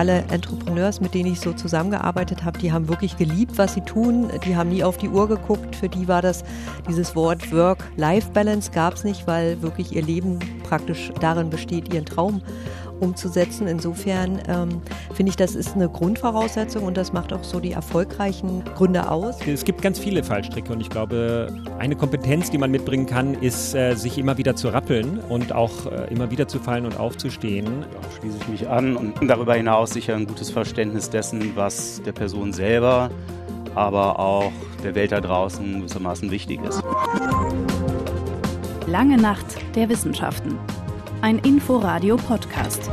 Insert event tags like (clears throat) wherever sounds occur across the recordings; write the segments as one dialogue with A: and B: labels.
A: alle Entrepreneurs, mit denen ich so zusammengearbeitet habe, die haben wirklich geliebt, was sie tun. Die haben nie auf die Uhr geguckt. Für die war das, dieses Wort Work-Life-Balance gab es nicht, weil wirklich ihr Leben praktisch darin besteht, ihren Traum umzusetzen. Insofern ähm, finde ich, das ist eine Grundvoraussetzung und das macht auch so die erfolgreichen Gründe aus.
B: Es gibt ganz viele Fallstricke und ich glaube, eine Kompetenz, die man mitbringen kann, ist, äh, sich immer wieder zu rappeln und auch äh, immer wieder zu fallen und aufzustehen.
C: Da schließe ich mich an und darüber hinaus sicher ein gutes Verständnis dessen, was der Person selber, aber auch der Welt da draußen gewissermaßen wichtig ist.
D: Lange Nacht der Wissenschaften ein Inforadio-Podcast.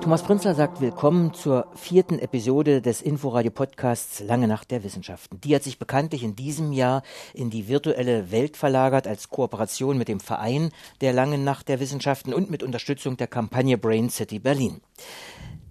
E: Thomas Prinzler sagt Willkommen zur vierten Episode des Inforadio-Podcasts Lange Nacht der Wissenschaften. Die hat sich bekanntlich in diesem Jahr in die virtuelle Welt verlagert als Kooperation mit dem Verein der Langen Nacht der Wissenschaften und mit Unterstützung der Kampagne Brain City Berlin.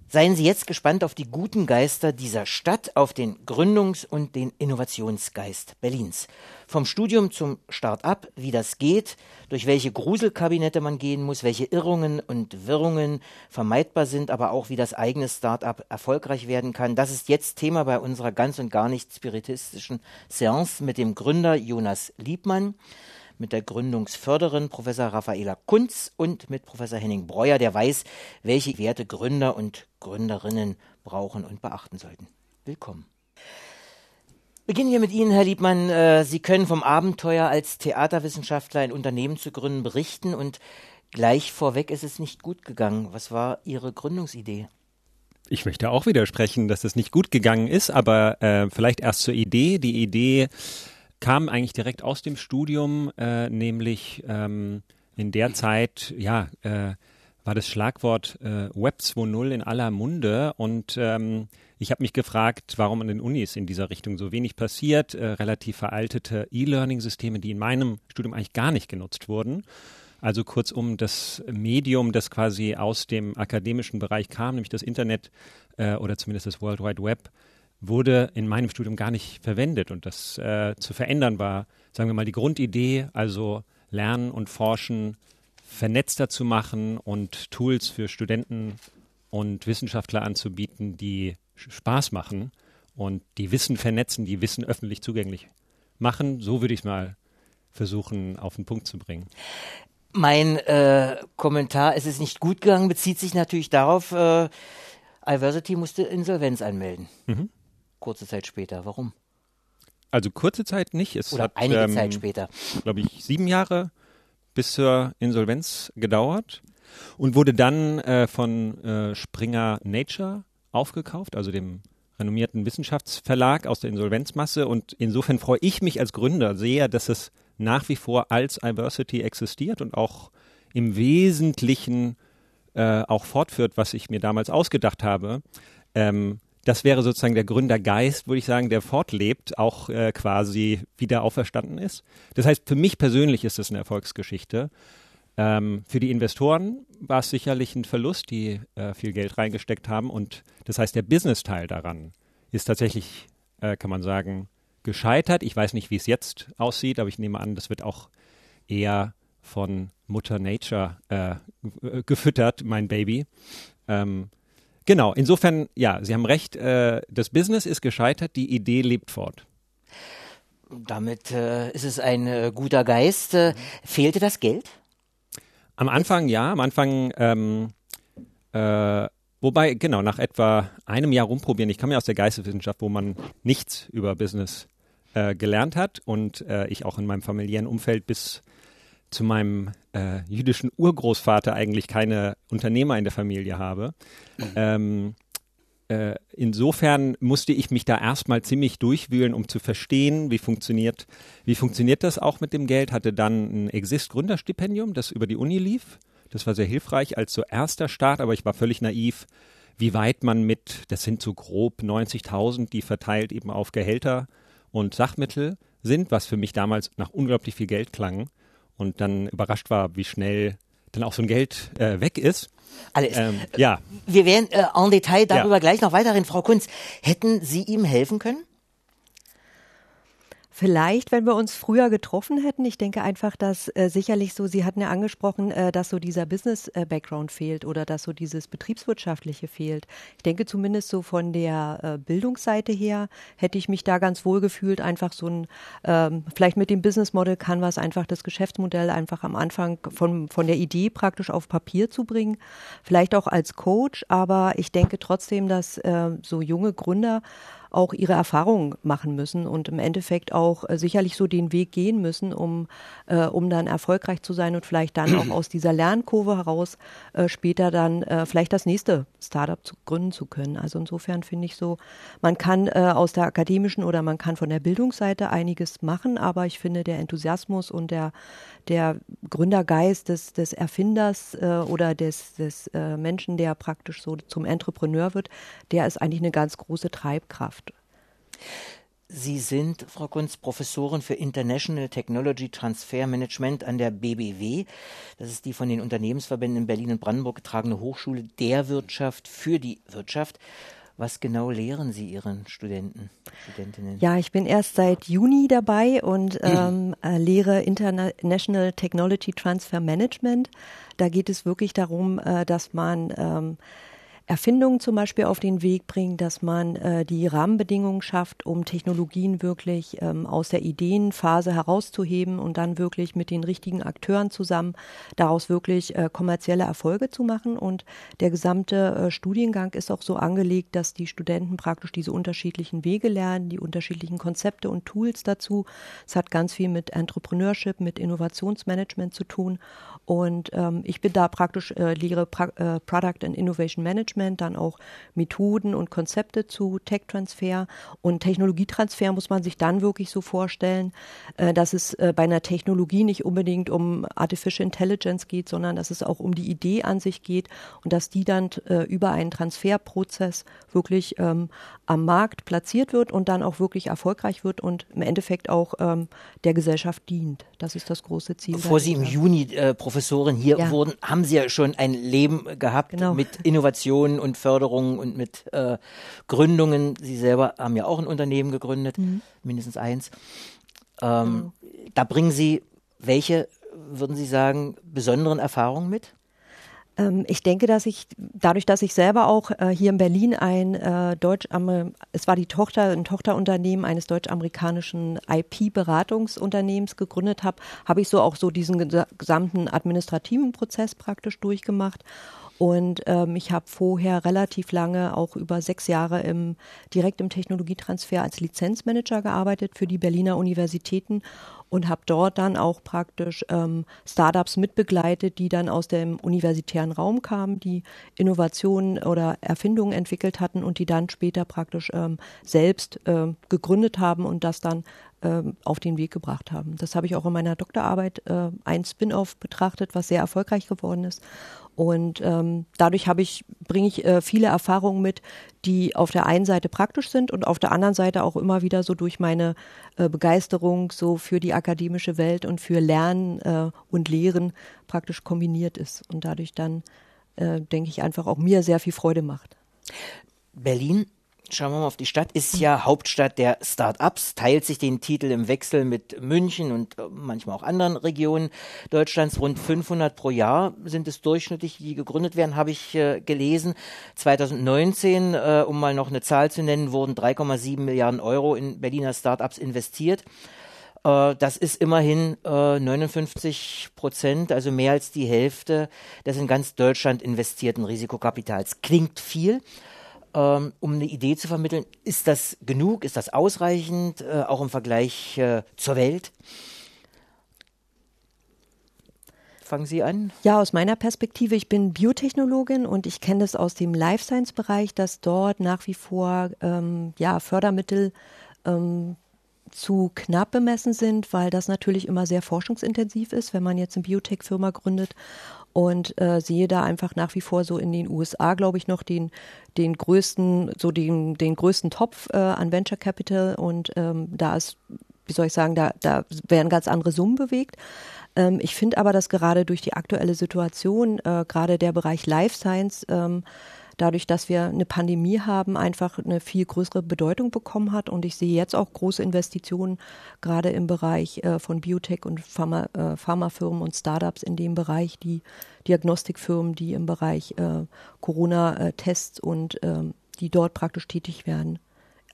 E: Seien Sie jetzt gespannt auf die guten Geister dieser Stadt, auf den Gründungs- und den Innovationsgeist Berlins. Vom Studium zum Start-up, wie das geht, durch welche Gruselkabinette man gehen muss, welche Irrungen und Wirrungen vermeidbar sind, aber auch wie das eigene Start-up erfolgreich werden kann. Das ist jetzt Thema bei unserer ganz und gar nicht spiritistischen Seance mit dem Gründer Jonas Liebmann mit der Gründungsförderin Professor Raffaela Kunz und mit Professor Henning Breuer, der weiß, welche Werte Gründer und Gründerinnen brauchen und beachten sollten. Willkommen. Beginnen wir mit Ihnen, Herr Liebmann. Äh, Sie können vom Abenteuer als Theaterwissenschaftler ein Unternehmen zu gründen berichten und gleich vorweg ist es nicht gut gegangen. Was war Ihre Gründungsidee?
B: Ich möchte auch widersprechen, dass es nicht gut gegangen ist, aber äh, vielleicht erst zur Idee. Die Idee kam eigentlich direkt aus dem Studium, äh, nämlich ähm, in der Zeit, ja, äh, war das Schlagwort äh, Web 2.0 in aller Munde und ähm, ich habe mich gefragt, warum an den Unis in dieser Richtung so wenig passiert, äh, relativ veraltete E-Learning-Systeme, die in meinem Studium eigentlich gar nicht genutzt wurden. Also kurzum das Medium, das quasi aus dem akademischen Bereich kam, nämlich das Internet äh, oder zumindest das World Wide Web, wurde in meinem Studium gar nicht verwendet. Und das äh, zu verändern war, sagen wir mal, die Grundidee, also Lernen und Forschen vernetzter zu machen und Tools für Studenten und Wissenschaftler anzubieten, die Spaß machen und die Wissen vernetzen, die Wissen öffentlich zugänglich machen. So würde ich es mal versuchen, auf den Punkt zu bringen.
E: Mein äh, Kommentar, es ist nicht gut gegangen, bezieht sich natürlich darauf, äh, Iversity musste Insolvenz anmelden. Mhm kurze Zeit später. Warum?
B: Also kurze Zeit nicht.
E: Es Oder hat, einige ähm, Zeit später.
B: Glaube ich, sieben Jahre bis zur Insolvenz gedauert und wurde dann äh, von äh, Springer Nature aufgekauft, also dem renommierten Wissenschaftsverlag aus der Insolvenzmasse. Und insofern freue ich mich als Gründer sehr, dass es nach wie vor als Iversity existiert und auch im Wesentlichen äh, auch fortführt, was ich mir damals ausgedacht habe. Ähm, das wäre sozusagen der Gründergeist, würde ich sagen, der fortlebt, auch äh, quasi wieder auferstanden ist. Das heißt, für mich persönlich ist es eine Erfolgsgeschichte. Ähm, für die Investoren war es sicherlich ein Verlust, die äh, viel Geld reingesteckt haben. Und das heißt, der Business-Teil daran ist tatsächlich, äh, kann man sagen, gescheitert. Ich weiß nicht, wie es jetzt aussieht, aber ich nehme an, das wird auch eher von Mutter Nature äh, gefüttert, mein Baby. Ähm, Genau, insofern, ja, Sie haben recht, äh, das Business ist gescheitert, die Idee lebt fort.
E: Damit äh, ist es ein äh, guter Geist. Äh, fehlte das Geld?
B: Am Anfang ja, am Anfang, ähm, äh, wobei, genau, nach etwa einem Jahr rumprobieren, ich komme ja aus der Geisteswissenschaft, wo man nichts über Business äh, gelernt hat und ich auch in meinem familiären Umfeld bis zu meinem äh, jüdischen Urgroßvater eigentlich keine Unternehmer in der Familie habe. Ähm, äh, insofern musste ich mich da erstmal ziemlich durchwühlen, um zu verstehen, wie funktioniert, wie funktioniert das auch mit dem Geld. Hatte dann ein Exist-Gründerstipendium, das über die Uni lief. Das war sehr hilfreich als so erster Start, aber ich war völlig naiv, wie weit man mit, das sind so grob 90.000, die verteilt eben auf Gehälter und Sachmittel sind, was für mich damals nach unglaublich viel Geld klang und dann überrascht war, wie schnell dann auch so ein Geld äh, weg ist.
E: Alles. Ähm, ja. Wir werden äh, en Detail darüber ja. gleich noch weiterhin. Frau Kunz, hätten Sie ihm helfen können?
A: Vielleicht, wenn wir uns früher getroffen hätten. Ich denke einfach, dass äh, sicherlich so, Sie hatten ja angesprochen, äh, dass so dieser Business-Background fehlt oder dass so dieses Betriebswirtschaftliche fehlt. Ich denke zumindest so von der äh, Bildungsseite her hätte ich mich da ganz wohl gefühlt, einfach so ein, ähm, vielleicht mit dem Business Model Canvas einfach das Geschäftsmodell einfach am Anfang von, von der Idee praktisch auf Papier zu bringen. Vielleicht auch als Coach, aber ich denke trotzdem, dass äh, so junge Gründer auch ihre Erfahrungen machen müssen und im Endeffekt auch äh, sicherlich so den Weg gehen müssen, um, äh, um dann erfolgreich zu sein und vielleicht dann auch aus dieser Lernkurve heraus äh, später dann äh, vielleicht das nächste Startup zu gründen zu können. Also insofern finde ich so, man kann äh, aus der akademischen oder man kann von der Bildungsseite einiges machen, aber ich finde der Enthusiasmus und der, der Gründergeist des, des Erfinders äh, oder des, des äh, Menschen, der praktisch so zum Entrepreneur wird, der ist eigentlich eine ganz große Treibkraft.
E: Sie sind, Frau Kunz, Professorin für International Technology Transfer Management an der BBW. Das ist die von den Unternehmensverbänden in Berlin und Brandenburg getragene Hochschule der Wirtschaft für die Wirtschaft. Was genau lehren Sie Ihren Studenten, Studentinnen?
A: Ja, ich bin erst seit Juni dabei und (clears throat) ähm, äh, lehre International Technology Transfer Management. Da geht es wirklich darum, äh, dass man ähm, Erfindungen zum Beispiel auf den Weg bringen, dass man äh, die Rahmenbedingungen schafft, um Technologien wirklich ähm, aus der Ideenphase herauszuheben und dann wirklich mit den richtigen Akteuren zusammen daraus wirklich äh, kommerzielle Erfolge zu machen. Und der gesamte äh, Studiengang ist auch so angelegt, dass die Studenten praktisch diese unterschiedlichen Wege lernen, die unterschiedlichen Konzepte und Tools dazu. Es hat ganz viel mit Entrepreneurship, mit Innovationsmanagement zu tun. Und ähm, ich bin da praktisch, äh, lehre pra äh, Product and Innovation Management, dann auch Methoden und Konzepte zu Tech-Transfer. Und Technologietransfer muss man sich dann wirklich so vorstellen, äh, dass es äh, bei einer Technologie nicht unbedingt um Artificial Intelligence geht, sondern dass es auch um die Idee an sich geht und dass die dann äh, über einen Transferprozess wirklich ähm, am Markt platziert wird und dann auch wirklich erfolgreich wird und im Endeffekt auch ähm, der Gesellschaft dient. Das ist das große Ziel.
E: Bevor Sie im Juni äh, Professorin hier ja. wurden, haben Sie ja schon ein Leben gehabt genau. mit Innovationen und Förderungen und mit äh, Gründungen. Sie selber haben ja auch ein Unternehmen gegründet, mhm. mindestens eins. Ähm, mhm. Da bringen Sie welche, würden Sie sagen, besonderen Erfahrungen mit?
A: Ähm, ich denke, dass ich dadurch, dass ich selber auch äh, hier in Berlin ein äh, deutsch es war die Tochter, ein Tochterunternehmen eines deutsch-amerikanischen IP-Beratungsunternehmens gegründet habe, habe ich so auch so diesen gesamten administrativen Prozess praktisch durchgemacht. Und ähm, ich habe vorher relativ lange, auch über sechs Jahre im, direkt im Technologietransfer als Lizenzmanager gearbeitet für die Berliner Universitäten und habe dort dann auch praktisch ähm, Startups mitbegleitet, die dann aus dem universitären Raum kamen, die Innovationen oder Erfindungen entwickelt hatten und die dann später praktisch ähm, selbst äh, gegründet haben und das dann auf den Weg gebracht haben. Das habe ich auch in meiner Doktorarbeit äh, ein Spin-off betrachtet, was sehr erfolgreich geworden ist. Und ähm, dadurch habe ich, bringe ich äh, viele Erfahrungen mit, die auf der einen Seite praktisch sind und auf der anderen Seite auch immer wieder so durch meine äh, Begeisterung so für die akademische Welt und für Lernen äh, und Lehren praktisch kombiniert ist und dadurch dann, äh, denke ich, einfach auch mir sehr viel Freude macht.
E: Berlin Schauen wir mal auf die Stadt. Ist ja Hauptstadt der Start-ups, teilt sich den Titel im Wechsel mit München und äh, manchmal auch anderen Regionen Deutschlands. Rund 500 pro Jahr sind es durchschnittlich, die gegründet werden, habe ich äh, gelesen. 2019, äh, um mal noch eine Zahl zu nennen, wurden 3,7 Milliarden Euro in Berliner Start-ups investiert. Äh, das ist immerhin 59 äh, Prozent, also mehr als die Hälfte des in ganz Deutschland investierten Risikokapitals. Klingt viel ähm, um eine Idee zu vermitteln. Ist das genug? Ist das ausreichend, äh, auch im Vergleich äh, zur Welt? Fangen Sie an?
A: Ja, aus meiner Perspektive, ich bin Biotechnologin und ich kenne das aus dem Life Science Bereich, dass dort nach wie vor ähm, ja, Fördermittel ähm, zu knapp bemessen sind, weil das natürlich immer sehr forschungsintensiv ist, wenn man jetzt eine Biotech-Firma gründet und äh, sehe da einfach nach wie vor so in den USA, glaube ich, noch den, den größten, so den, den größten Topf äh, an Venture Capital und ähm, da ist, wie soll ich sagen, da, da werden ganz andere Summen bewegt. Ähm, ich finde aber, dass gerade durch die aktuelle Situation, äh, gerade der Bereich Life Science, ähm, dadurch, dass wir eine Pandemie haben, einfach eine viel größere Bedeutung bekommen hat. Und ich sehe jetzt auch große Investitionen, gerade im Bereich äh, von Biotech und Pharma, äh, Pharmafirmen und Startups in dem Bereich, die Diagnostikfirmen, die im Bereich äh, Corona-Tests und ähm, die dort praktisch tätig werden.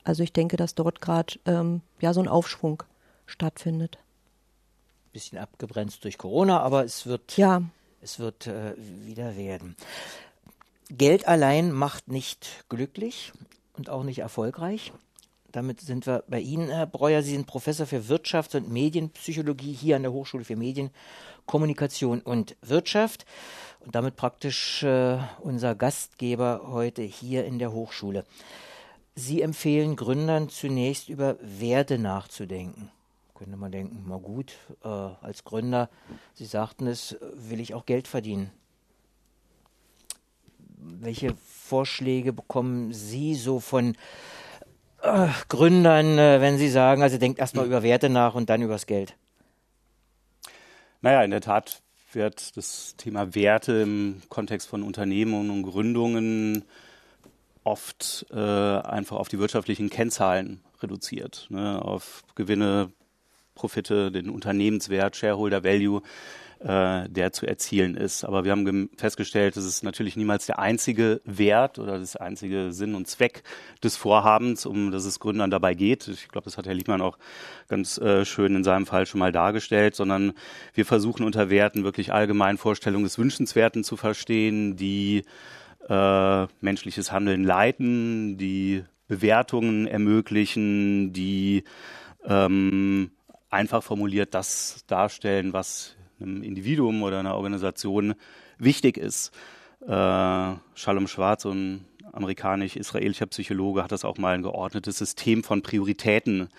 A: Also ich denke, dass dort gerade ähm, ja so ein Aufschwung stattfindet.
E: Bisschen abgebremst durch Corona, aber es wird,
A: ja.
E: es wird äh, wieder werden. Geld allein macht nicht glücklich und auch nicht erfolgreich. Damit sind wir bei Ihnen, Herr Breuer. Sie sind Professor für Wirtschafts- und Medienpsychologie hier an der Hochschule für Medien, Kommunikation und Wirtschaft und damit praktisch äh, unser Gastgeber heute hier in der Hochschule. Sie empfehlen Gründern zunächst über Werte nachzudenken. Könnte man denken, mal gut, äh, als Gründer, Sie sagten es, will ich auch Geld verdienen. Welche Vorschläge bekommen Sie so von äh, Gründern, äh, wenn Sie sagen, also denkt erstmal über Werte nach und dann übers Geld?
C: Naja, in der Tat wird das Thema Werte im Kontext von Unternehmungen und Gründungen oft äh, einfach auf die wirtschaftlichen Kennzahlen reduziert, ne, auf Gewinne, Profite, den Unternehmenswert, Shareholder Value, äh, der zu erzielen ist. Aber wir haben festgestellt, das ist natürlich niemals der einzige Wert oder das einzige Sinn und Zweck des Vorhabens, um das es Gründern dabei geht. Ich glaube, das hat Herr Liebmann auch ganz äh, schön in seinem Fall schon mal dargestellt, sondern wir versuchen unter Werten wirklich allgemein Vorstellungen des Wünschenswerten zu verstehen, die äh, menschliches Handeln leiten, die Bewertungen ermöglichen, die ähm, einfach formuliert das darstellen, was einem Individuum oder einer Organisation wichtig ist. Äh, Shalom Schwarz, ein amerikanisch-israelischer Psychologe, hat das auch mal ein geordnetes System von Prioritäten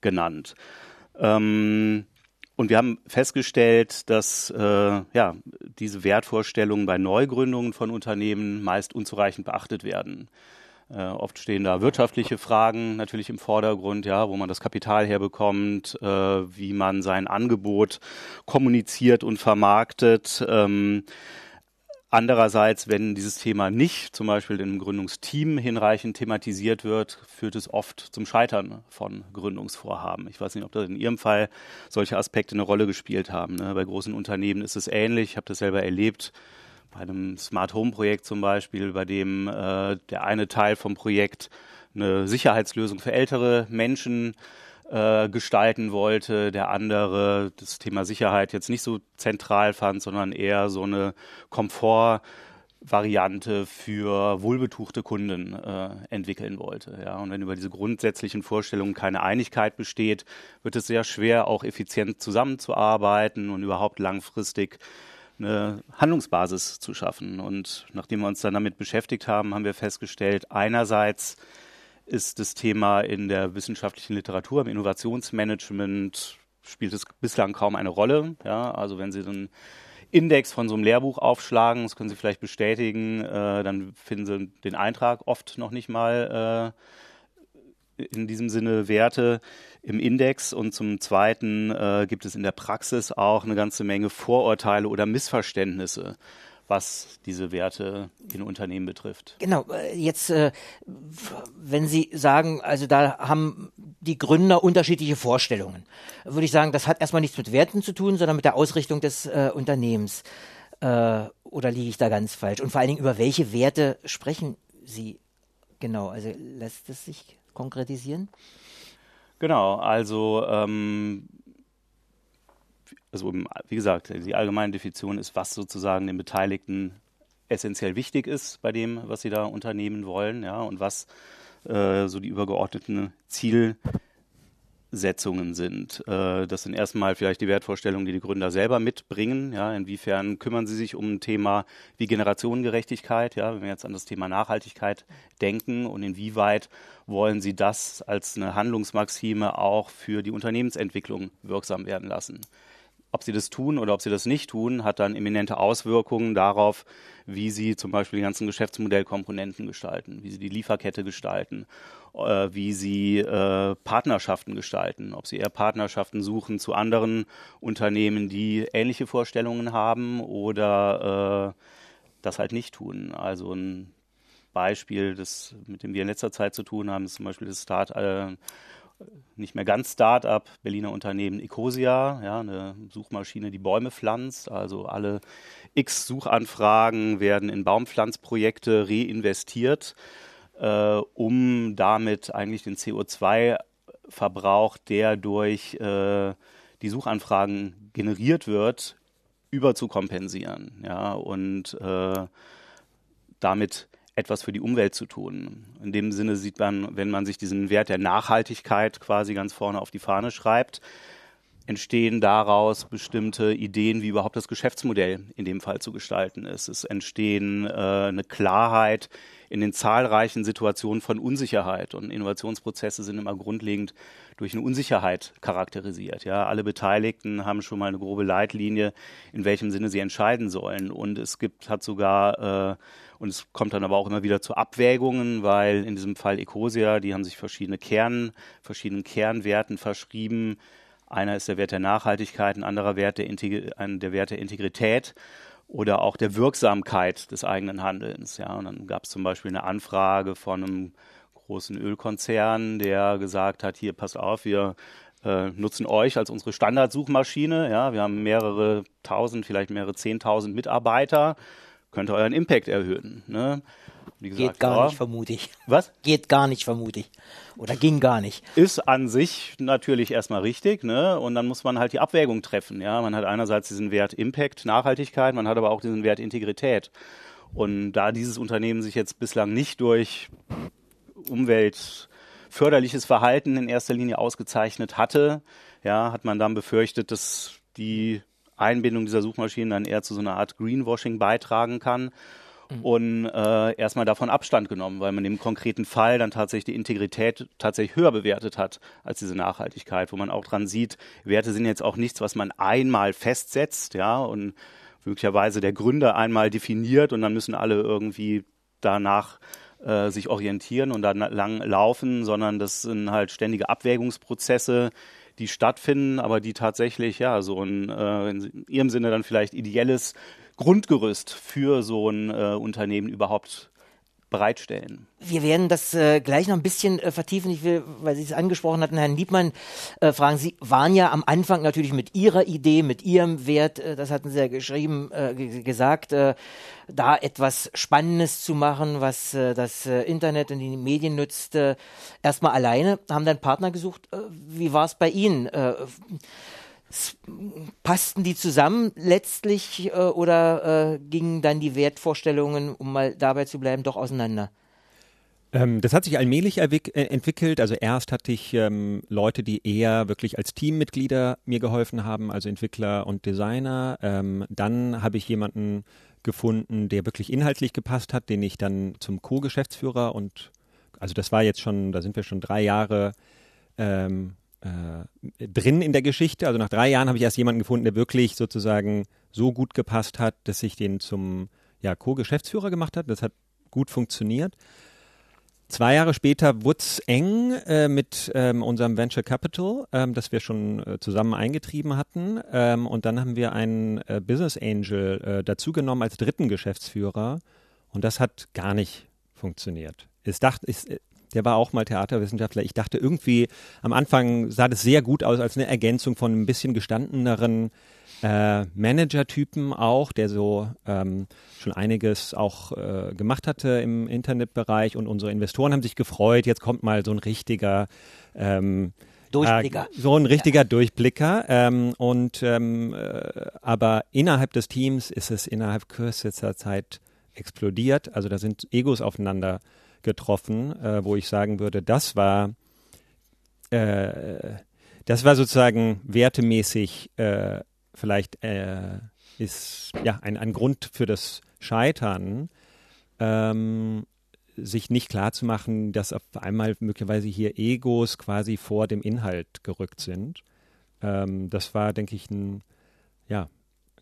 C: genannt. Ähm, und wir haben festgestellt, dass äh, ja, diese Wertvorstellungen bei Neugründungen von Unternehmen meist unzureichend beachtet werden. Äh, oft stehen da wirtschaftliche Fragen natürlich im Vordergrund, ja, wo man das Kapital herbekommt, äh, wie man sein Angebot kommuniziert und vermarktet. Ähm, Andererseits, wenn dieses Thema nicht zum Beispiel im Gründungsteam hinreichend thematisiert wird, führt es oft zum Scheitern von Gründungsvorhaben. Ich weiß nicht, ob da in Ihrem Fall solche Aspekte eine Rolle gespielt haben. Ne? Bei großen Unternehmen ist es ähnlich. Ich habe das selber erlebt. Bei einem Smart Home Projekt zum Beispiel, bei dem äh, der eine Teil vom Projekt eine Sicherheitslösung für ältere Menschen äh, gestalten wollte, der andere das Thema Sicherheit jetzt nicht so zentral fand, sondern eher so eine Komfortvariante für wohlbetuchte Kunden äh, entwickeln wollte. Ja, und wenn über diese grundsätzlichen Vorstellungen keine Einigkeit besteht, wird es sehr schwer, auch effizient zusammenzuarbeiten und überhaupt langfristig eine Handlungsbasis zu schaffen. Und nachdem wir uns dann damit beschäftigt haben, haben wir festgestellt, einerseits ist das Thema in der wissenschaftlichen Literatur, im Innovationsmanagement spielt es bislang kaum eine Rolle. Ja, also wenn Sie einen Index von so einem Lehrbuch aufschlagen, das können Sie vielleicht bestätigen, äh, dann finden Sie den Eintrag oft noch nicht mal äh, in diesem Sinne Werte im Index und zum Zweiten äh, gibt es in der Praxis auch eine ganze Menge Vorurteile oder Missverständnisse was diese Werte in Unternehmen betrifft.
E: Genau, äh, jetzt, äh, wenn Sie sagen, also da haben die Gründer unterschiedliche Vorstellungen, würde ich sagen, das hat erstmal nichts mit Werten zu tun, sondern mit der Ausrichtung des äh, Unternehmens. Oder liege ich da ganz falsch? Und vor allen Dingen, über welche Werte sprechen Sie genau? Also lässt es sich konkretisieren?
C: Genau, also ähm, also wie gesagt, die allgemeine Definition ist, was sozusagen den Beteiligten essentiell wichtig ist bei dem, was sie da unternehmen wollen, ja, und was äh, so die übergeordneten Zielsetzungen sind. Äh, das sind erstmal vielleicht die Wertvorstellungen, die die Gründer selber mitbringen. Ja, inwiefern kümmern sie sich um ein Thema wie Generationengerechtigkeit, ja, wenn wir jetzt an das Thema Nachhaltigkeit denken und inwieweit wollen sie das als eine Handlungsmaxime auch für die Unternehmensentwicklung wirksam werden lassen ob sie das tun oder ob sie das nicht tun, hat dann eminente Auswirkungen darauf, wie sie zum Beispiel die ganzen Geschäftsmodellkomponenten gestalten, wie sie die Lieferkette gestalten, wie sie äh, Partnerschaften gestalten, ob sie eher Partnerschaften suchen zu anderen Unternehmen, die ähnliche Vorstellungen haben oder äh, das halt nicht tun. Also ein Beispiel, das, mit dem wir in letzter Zeit zu tun haben, ist zum Beispiel das Start, äh, nicht mehr ganz Start-up, Berliner Unternehmen Ecosia, ja, eine Suchmaschine, die Bäume pflanzt. Also alle x Suchanfragen werden in Baumpflanzprojekte reinvestiert, äh, um damit eigentlich den CO2-Verbrauch, der durch äh, die Suchanfragen generiert wird, überzukompensieren. Ja, und äh, damit etwas für die Umwelt zu tun. In dem Sinne sieht man, wenn man sich diesen Wert der Nachhaltigkeit quasi ganz vorne auf die Fahne schreibt, entstehen daraus bestimmte Ideen, wie überhaupt das Geschäftsmodell in dem Fall zu gestalten ist. Es entstehen äh, eine Klarheit in den zahlreichen Situationen von Unsicherheit und Innovationsprozesse sind immer grundlegend durch eine Unsicherheit charakterisiert. Ja, alle Beteiligten haben schon mal eine grobe Leitlinie, in welchem Sinne sie entscheiden sollen und es gibt hat sogar äh, und es kommt dann aber auch immer wieder zu Abwägungen, weil in diesem Fall Ecosia, die haben sich verschiedene Kern, verschiedenen Kernwerten verschrieben. Einer ist der Wert der Nachhaltigkeit, ein anderer Wert der, Integ der Wert der Integrität oder auch der Wirksamkeit des eigenen Handelns. Ja, und dann gab es zum Beispiel eine Anfrage von einem großen Ölkonzern, der gesagt hat, hier passt auf, wir äh, nutzen euch als unsere Standardsuchmaschine. Ja, wir haben mehrere tausend, vielleicht mehrere zehntausend Mitarbeiter könnte euren Impact erhöhen. Ne?
E: Gesagt, Geht gar ja, nicht, vermute ich.
C: Was?
E: Geht gar nicht, vermute ich. Oder ging gar nicht.
C: Ist an sich natürlich erstmal richtig, ne? Und dann muss man halt die Abwägung treffen. Ja, man hat einerseits diesen Wert Impact, Nachhaltigkeit, man hat aber auch diesen Wert Integrität. Und da dieses Unternehmen sich jetzt bislang nicht durch umweltförderliches Verhalten in erster Linie ausgezeichnet hatte, ja, hat man dann befürchtet, dass die Einbindung dieser Suchmaschinen dann eher zu so einer Art Greenwashing beitragen kann mhm. und äh, erstmal davon Abstand genommen, weil man im konkreten Fall dann tatsächlich die Integrität tatsächlich höher bewertet hat als diese Nachhaltigkeit, wo man auch dran sieht, Werte sind jetzt auch nichts, was man einmal festsetzt, ja, und möglicherweise der Gründer einmal definiert und dann müssen alle irgendwie danach äh, sich orientieren und dann lang laufen, sondern das sind halt ständige Abwägungsprozesse, die stattfinden, aber die tatsächlich ja so ein äh, in ihrem Sinne dann vielleicht ideelles Grundgerüst für so ein äh, Unternehmen überhaupt bereitstellen.
E: Wir werden das äh, gleich noch ein bisschen äh, vertiefen. Ich will, weil Sie es angesprochen hatten, Herrn Liebmann, äh, fragen. Sie waren ja am Anfang natürlich mit Ihrer Idee, mit Ihrem Wert, äh, das hatten Sie ja geschrieben, äh, gesagt, äh, da etwas Spannendes zu machen, was das Internet und die Medien nützt, erstmal alleine, haben dann Partner gesucht. Wie war es bei Ihnen? Passten die zusammen letztlich äh, oder äh, gingen dann die Wertvorstellungen, um mal dabei zu bleiben, doch auseinander?
B: Ähm, das hat sich allmählich äh, entwickelt. Also erst hatte ich ähm, Leute, die eher wirklich als Teammitglieder mir geholfen haben, also Entwickler und Designer. Ähm, dann habe ich jemanden gefunden, der wirklich inhaltlich gepasst hat, den ich dann zum Co-Geschäftsführer und also das war jetzt schon, da sind wir schon drei Jahre ähm, äh, drin in der Geschichte. Also nach drei Jahren habe ich erst jemanden gefunden, der wirklich sozusagen so gut gepasst hat, dass ich den zum ja, Co-Geschäftsführer gemacht hat. Das hat gut funktioniert. Zwei Jahre später wurde es eng äh, mit ähm, unserem Venture Capital, ähm, das wir schon äh, zusammen eingetrieben hatten. Ähm, und dann haben wir einen äh, Business Angel äh, dazugenommen als dritten Geschäftsführer. Und das hat gar nicht funktioniert. Es dachte, es, der war auch mal Theaterwissenschaftler. Ich dachte irgendwie, am Anfang sah das sehr gut aus als eine Ergänzung von ein bisschen gestandeneren äh, Manager-Typen auch, der so ähm, schon einiges auch äh, gemacht hatte im Internetbereich und unsere Investoren haben sich gefreut. Jetzt kommt mal so ein richtiger ähm,
E: Durchblicker.
B: Äh, so ein richtiger ja. Durchblicker. Ähm, und ähm, äh, aber innerhalb des Teams ist es innerhalb kürzester Zeit explodiert. Also da sind Egos aufeinander getroffen, äh, wo ich sagen würde, das war äh, das war sozusagen wertemäßig äh, vielleicht äh, ist ja ein, ein Grund für das Scheitern, ähm, sich nicht klar zu machen, dass auf einmal möglicherweise hier Egos quasi vor dem Inhalt gerückt sind. Ähm, das war, denke ich, ein ja,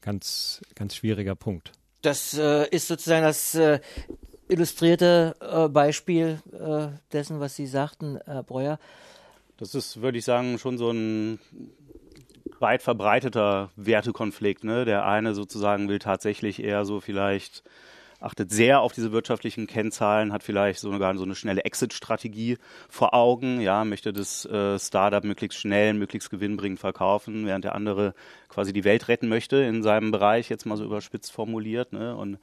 B: ganz, ganz schwieriger Punkt.
E: Das äh, ist sozusagen das äh, illustrierte äh, Beispiel äh, dessen, was Sie sagten, Herr Breuer.
C: Das ist, würde ich sagen, schon so ein weit verbreiteter Wertekonflikt. Ne? Der eine sozusagen will tatsächlich eher so vielleicht achtet sehr auf diese wirtschaftlichen Kennzahlen, hat vielleicht sogar so eine schnelle Exit-Strategie vor Augen, ja, möchte das äh, Startup möglichst schnell, möglichst gewinnbringend verkaufen, während der andere quasi die Welt retten möchte in seinem Bereich, jetzt mal so überspitzt formuliert. Ne? Und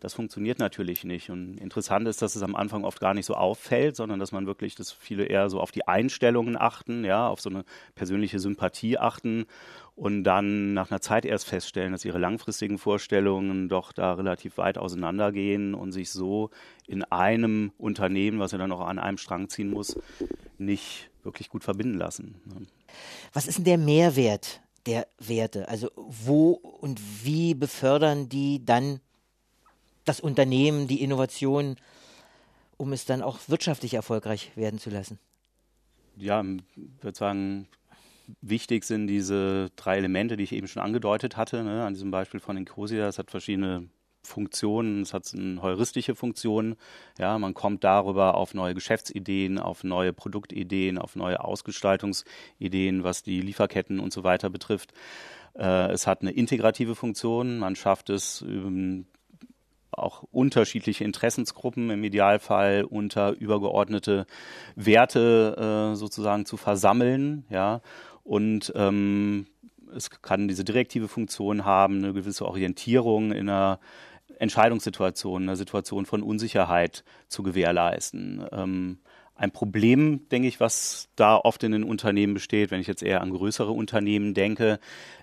C: das funktioniert natürlich nicht. Und interessant ist, dass es am Anfang oft gar nicht so auffällt, sondern dass man wirklich, dass viele eher so auf die Einstellungen achten, ja, auf so eine persönliche Sympathie achten und dann nach einer Zeit erst feststellen, dass ihre langfristigen Vorstellungen doch da relativ weit auseinandergehen und sich so in einem Unternehmen, was er dann auch an einem Strang ziehen muss, nicht wirklich gut verbinden lassen.
E: Was ist denn der Mehrwert der Werte? Also wo und wie befördern die dann das Unternehmen, die Innovation, um es dann auch wirtschaftlich erfolgreich werden zu lassen?
C: Ja, ich würde sagen, wichtig sind diese drei Elemente, die ich eben schon angedeutet hatte, ne, an diesem Beispiel von Incosia. Es hat verschiedene Funktionen, es hat eine heuristische Funktion. Ja, man kommt darüber auf neue Geschäftsideen, auf neue Produktideen, auf neue Ausgestaltungsideen, was die Lieferketten und so weiter betrifft. Äh, es hat eine integrative Funktion. Man schafft es, auch unterschiedliche Interessensgruppen im Idealfall unter übergeordnete Werte äh, sozusagen zu versammeln, ja. Und ähm, es kann diese direktive Funktion haben, eine gewisse Orientierung in einer Entscheidungssituation, einer Situation von Unsicherheit zu gewährleisten. Ähm, ein Problem, denke ich, was da oft in den Unternehmen besteht, wenn ich jetzt eher an größere Unternehmen denke,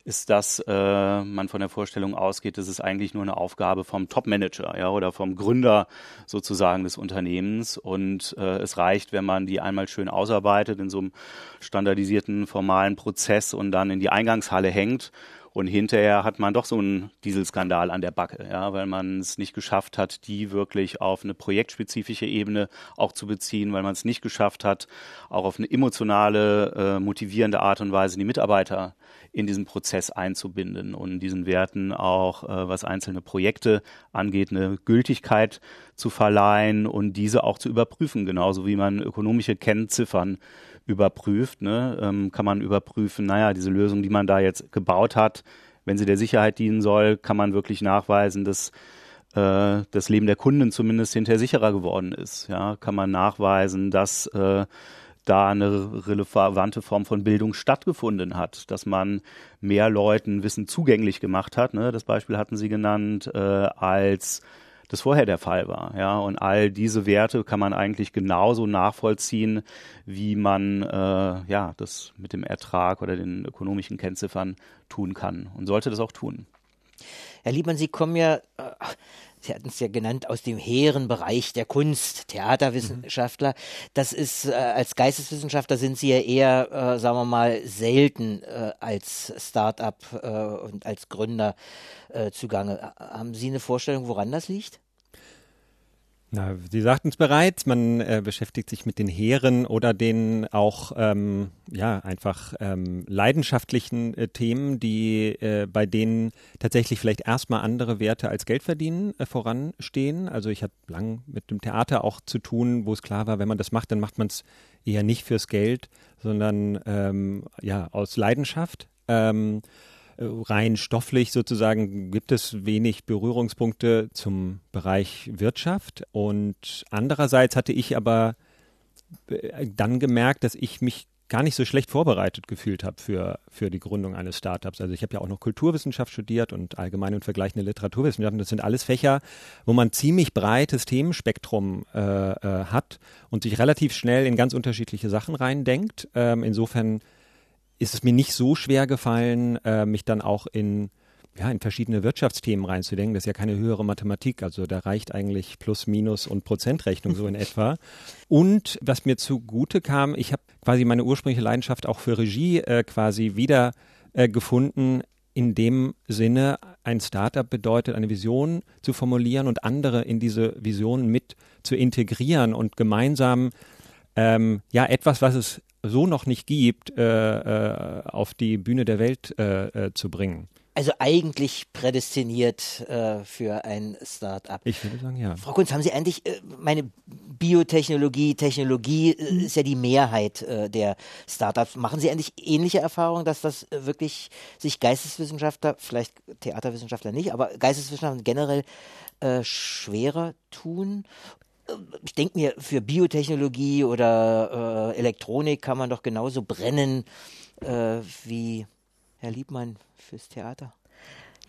C: ist, dass äh, man von der Vorstellung ausgeht, dass es eigentlich nur eine Aufgabe vom Top-Manager ja, oder vom Gründer sozusagen des Unternehmens. Und äh, es reicht, wenn man die einmal schön ausarbeitet in so einem standardisierten, formalen Prozess und dann in die Eingangshalle hängt und hinterher hat man doch so einen Dieselskandal an der Backe, ja, weil man es nicht geschafft hat, die wirklich auf eine projektspezifische Ebene auch zu beziehen, weil man es nicht geschafft hat, auch auf eine emotionale, äh, motivierende Art und Weise die Mitarbeiter in diesen Prozess einzubinden und diesen Werten auch, äh, was einzelne Projekte angeht, eine Gültigkeit zu verleihen und diese auch zu überprüfen, genauso wie man ökonomische Kennziffern überprüft, ne, ähm, kann man überprüfen, naja, diese Lösung, die man da jetzt gebaut hat, wenn sie der Sicherheit dienen soll, kann man wirklich nachweisen, dass äh, das Leben der Kunden zumindest hinterher sicherer geworden ist. Ja, kann man nachweisen, dass äh, da eine relevante Form von Bildung stattgefunden hat, dass man mehr Leuten Wissen zugänglich gemacht hat. Ne? Das Beispiel hatten Sie genannt, äh, als das vorher der Fall war. Ja, und all diese Werte kann man eigentlich genauso nachvollziehen, wie man äh, ja das mit dem Ertrag oder den ökonomischen Kennziffern tun kann und sollte das auch tun.
E: Herr Liebmann, Sie kommen ja, äh, Sie hatten es ja genannt, aus dem hehren Bereich der Kunst, Theaterwissenschaftler. Mhm. Das ist, äh, als Geisteswissenschaftler sind Sie ja eher, äh, sagen wir mal, selten als Start-up und als Gründer zugange. Haben Sie eine Vorstellung, woran das liegt?
B: Na, Sie sagten es bereits, man äh, beschäftigt sich mit den hehren oder den auch ähm, ja einfach ähm, leidenschaftlichen äh, Themen, die äh, bei denen tatsächlich vielleicht erstmal andere Werte als Geld verdienen äh, voranstehen. Also ich hatte lang mit dem Theater auch zu tun, wo es klar war, wenn man das macht, dann macht man es eher nicht fürs Geld, sondern ähm, ja aus Leidenschaft. Rein stofflich sozusagen gibt es wenig Berührungspunkte zum Bereich Wirtschaft. Und andererseits hatte ich aber äh, dann gemerkt, dass ich mich gar nicht so schlecht vorbereitet gefühlt habe für, für die Gründung eines Startups. Also ich habe ja auch noch Kulturwissenschaft studiert und allgemeine und vergleichende Literaturwissenschaften. Das sind alles Fächer, wo man ziemlich breites Themenspektrum äh, äh, hat und sich relativ schnell in ganz unterschiedliche Sachen reindenkt. Ähm, insofern ist es mir nicht so schwer gefallen, äh, mich dann auch in ja, in verschiedene Wirtschaftsthemen reinzudenken. Das ist ja keine höhere Mathematik, also da reicht eigentlich Plus, Minus und Prozentrechnung so in (laughs) etwa. Und was mir zugute kam, ich habe quasi meine ursprüngliche Leidenschaft auch für Regie äh, quasi wieder äh, gefunden. In dem Sinne, ein Startup bedeutet, eine Vision zu formulieren und andere in diese Vision mit zu integrieren und gemeinsam ähm, ja etwas, was es so noch nicht gibt, äh, äh, auf die Bühne der Welt äh, äh zu bringen.
E: Also eigentlich prädestiniert äh, für ein Start-up.
B: Ich würde sagen, ja.
E: Frau Kunz, haben Sie eigentlich, äh, meine Biotechnologie, Technologie mhm. ist ja die Mehrheit der Startups. Machen Sie eigentlich ähnliche Erfahrungen, dass das wirklich sich Geisteswissenschaftler, vielleicht Theaterwissenschaftler nicht, aber Geisteswissenschaftler generell schwerer tun? Ich denke mir, für Biotechnologie oder äh, Elektronik kann man doch genauso brennen äh, wie Herr Liebmann fürs Theater.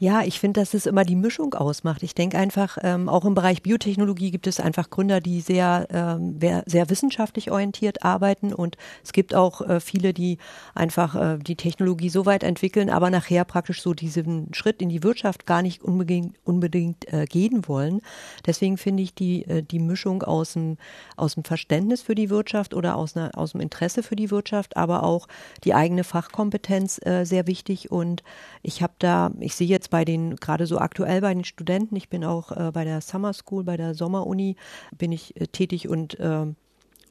A: Ja, ich finde, dass es immer die Mischung ausmacht. Ich denke einfach, ähm, auch im Bereich Biotechnologie gibt es einfach Gründer, die sehr, ähm, sehr wissenschaftlich orientiert arbeiten und es gibt auch äh, viele, die einfach äh, die Technologie so weit entwickeln, aber nachher praktisch so diesen Schritt in die Wirtschaft gar nicht unbedingt, unbedingt äh, gehen wollen. Deswegen finde ich die, äh, die Mischung aus dem, aus dem Verständnis für die Wirtschaft oder aus, einer, aus dem Interesse für die Wirtschaft, aber auch die eigene Fachkompetenz äh, sehr wichtig und ich habe da, ich sehe jetzt jetzt bei den, gerade so aktuell bei den Studenten, ich bin auch äh, bei der Summer School, bei der Sommeruni, bin ich äh, tätig und äh,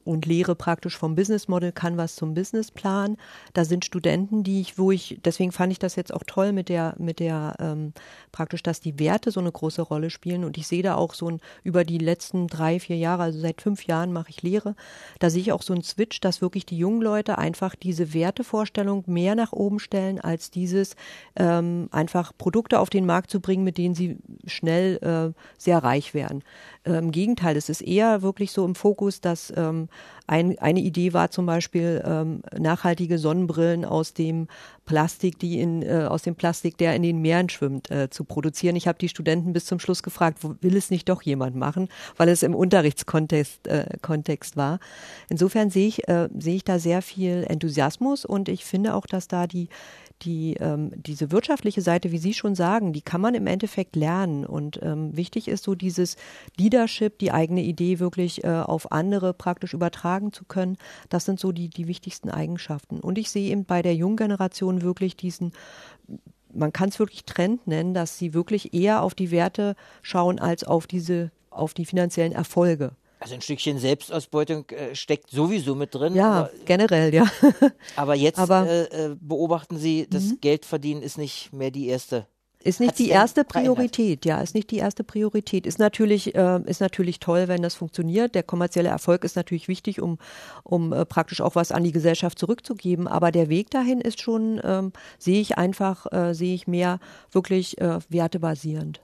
A: und lehre praktisch vom Business Model Canvas zum Businessplan. Da sind Studenten, die ich, wo ich, deswegen fand ich das jetzt auch toll mit der, mit der ähm, praktisch, dass die Werte so eine große Rolle spielen. Und ich sehe da auch so ein, über die letzten drei, vier Jahre, also seit fünf Jahren mache ich Lehre, da sehe ich auch so einen Switch, dass wirklich die jungen Leute einfach diese Wertevorstellung mehr nach oben stellen, als dieses ähm, einfach Produkte auf den Markt zu bringen, mit denen sie schnell äh, sehr reich werden. Äh, Im Gegenteil, es ist eher wirklich so im Fokus, dass ähm, ein, eine Idee war zum Beispiel ähm, nachhaltige Sonnenbrillen aus dem Plastik, die in äh, aus dem Plastik, der in den Meeren schwimmt, äh, zu produzieren. Ich habe die Studenten bis zum Schluss gefragt, wo, will es nicht doch jemand machen, weil es im Unterrichtskontext äh, Kontext war. Insofern sehe ich äh, sehe ich da sehr viel Enthusiasmus und ich finde auch, dass da die die, ähm, diese wirtschaftliche Seite, wie Sie schon sagen, die kann man im Endeffekt lernen. Und ähm, wichtig ist so dieses Leadership, die eigene Idee wirklich äh, auf andere praktisch übertragen zu können. Das sind so die, die wichtigsten Eigenschaften. Und ich sehe eben bei der jungen Generation wirklich diesen man kann es wirklich Trend nennen, dass sie wirklich eher auf die Werte schauen als auf diese, auf die finanziellen Erfolge.
E: Also ein Stückchen Selbstausbeutung äh, steckt sowieso mit drin.
A: Ja, aber, generell, ja. (laughs)
E: aber jetzt aber, äh, äh, beobachten Sie, das mhm. Geldverdienen ist nicht mehr die erste
A: ist nicht die erste Priorität, ja, ist nicht die erste Priorität. Ist natürlich, äh, ist natürlich toll, wenn das funktioniert. Der kommerzielle Erfolg ist natürlich wichtig, um, um äh, praktisch auch was an die Gesellschaft zurückzugeben. Aber der Weg dahin ist schon, ähm, sehe ich einfach, äh, sehe ich mehr wirklich äh, wertebasierend.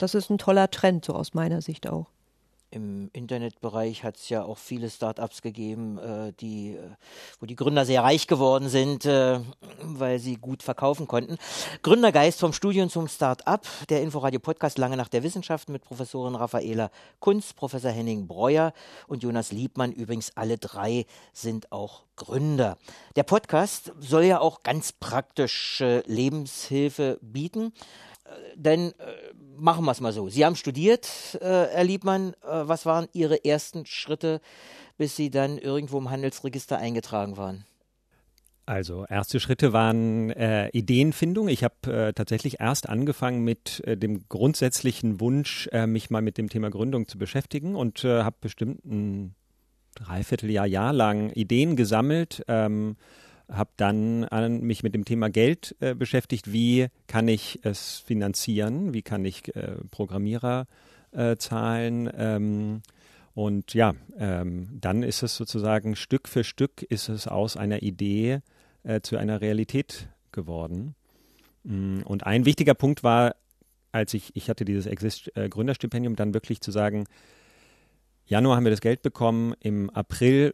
A: Das ist ein toller Trend, so aus meiner Sicht auch.
E: Im Internetbereich hat es ja auch viele Startups gegeben, äh, die, äh, wo die Gründer sehr reich geworden sind, äh, weil sie gut verkaufen konnten. Gründergeist vom Studium zum Startup, der Inforadio Podcast lange nach der Wissenschaft mit Professorin Raffaela Kunz, Professor Henning Breuer und Jonas Liebmann. Übrigens alle drei sind auch Gründer. Der Podcast soll ja auch ganz praktische Lebenshilfe bieten. Denn äh, machen wir es mal so. Sie haben studiert, äh, Herr Liebmann. Äh, was waren Ihre ersten Schritte, bis Sie dann irgendwo im Handelsregister eingetragen waren?
B: Also erste Schritte waren äh, Ideenfindung. Ich habe äh, tatsächlich erst angefangen mit äh, dem grundsätzlichen Wunsch, äh, mich mal mit dem Thema Gründung zu beschäftigen und äh, habe bestimmt ein Dreivierteljahr, Jahr lang Ideen gesammelt. Ähm, habe dann an, mich mit dem Thema Geld äh, beschäftigt. Wie kann ich es finanzieren? Wie kann ich äh, Programmierer äh, zahlen? Ähm, und ja, ähm, dann ist es sozusagen Stück für Stück ist es aus einer Idee äh, zu einer Realität geworden. Mm, und ein wichtiger Punkt war, als ich, ich hatte dieses Exist äh, Gründerstipendium, dann wirklich zu sagen, Januar haben wir das Geld bekommen, im April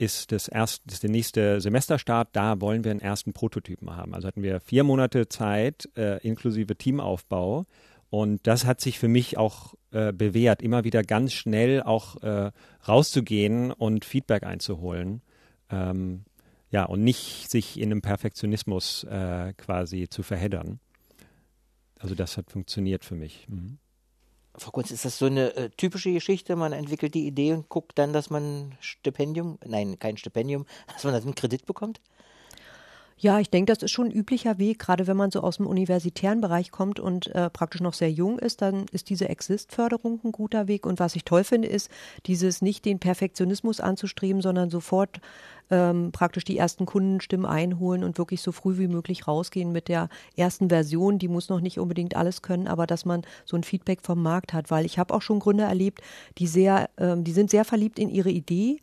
B: ist das erste, ist der nächste Semesterstart, da wollen wir einen ersten Prototypen haben. Also hatten wir vier Monate Zeit äh, inklusive Teamaufbau. Und das hat sich für mich auch äh, bewährt, immer wieder ganz schnell auch äh, rauszugehen und Feedback einzuholen. Ähm, ja, und nicht sich in einem Perfektionismus äh, quasi zu verheddern. Also das hat funktioniert für mich. Mhm.
E: Frau Kunz, ist das so eine äh, typische Geschichte? Man entwickelt die Idee und guckt dann, dass man Stipendium, nein, kein Stipendium, (laughs) dass man dann einen Kredit bekommt?
A: Ja, ich denke, das ist schon ein üblicher Weg, gerade wenn man so aus dem universitären Bereich kommt und äh, praktisch noch sehr jung ist, dann ist diese Exist-Förderung ein guter Weg. Und was ich toll finde, ist, dieses nicht den Perfektionismus anzustreben, sondern sofort ähm, praktisch die ersten Kundenstimmen einholen und wirklich so früh wie möglich rausgehen mit der ersten Version. Die muss noch nicht unbedingt alles können, aber dass man so ein Feedback vom Markt hat, weil ich habe auch schon Gründer erlebt, die sehr, ähm, die sind sehr verliebt in ihre Idee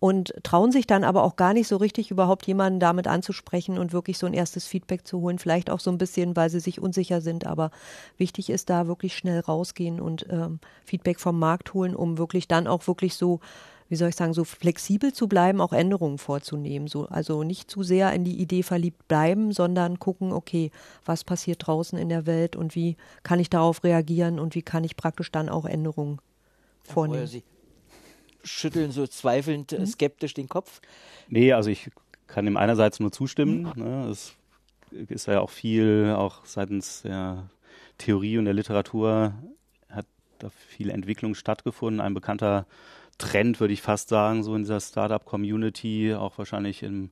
A: und trauen sich dann aber auch gar nicht so richtig überhaupt jemanden damit anzusprechen und wirklich so ein erstes Feedback zu holen. Vielleicht auch so ein bisschen, weil sie sich unsicher sind, aber wichtig ist da wirklich schnell rausgehen und ähm, Feedback vom Markt holen, um wirklich dann auch wirklich so wie soll ich sagen, so flexibel zu bleiben, auch Änderungen vorzunehmen. So, also nicht zu sehr in die Idee verliebt bleiben, sondern gucken, okay, was passiert draußen in der Welt und wie kann ich darauf reagieren und wie kann ich praktisch dann auch Änderungen vornehmen.
E: Schütteln so zweifelnd, mhm. skeptisch den Kopf.
C: Nee, also ich kann dem einerseits nur zustimmen. Mhm. Ne, es ist ja auch viel, auch seitens der Theorie und der Literatur hat da viel Entwicklung stattgefunden. Ein bekannter Trend, würde ich fast sagen, so in dieser Startup-Community, auch wahrscheinlich im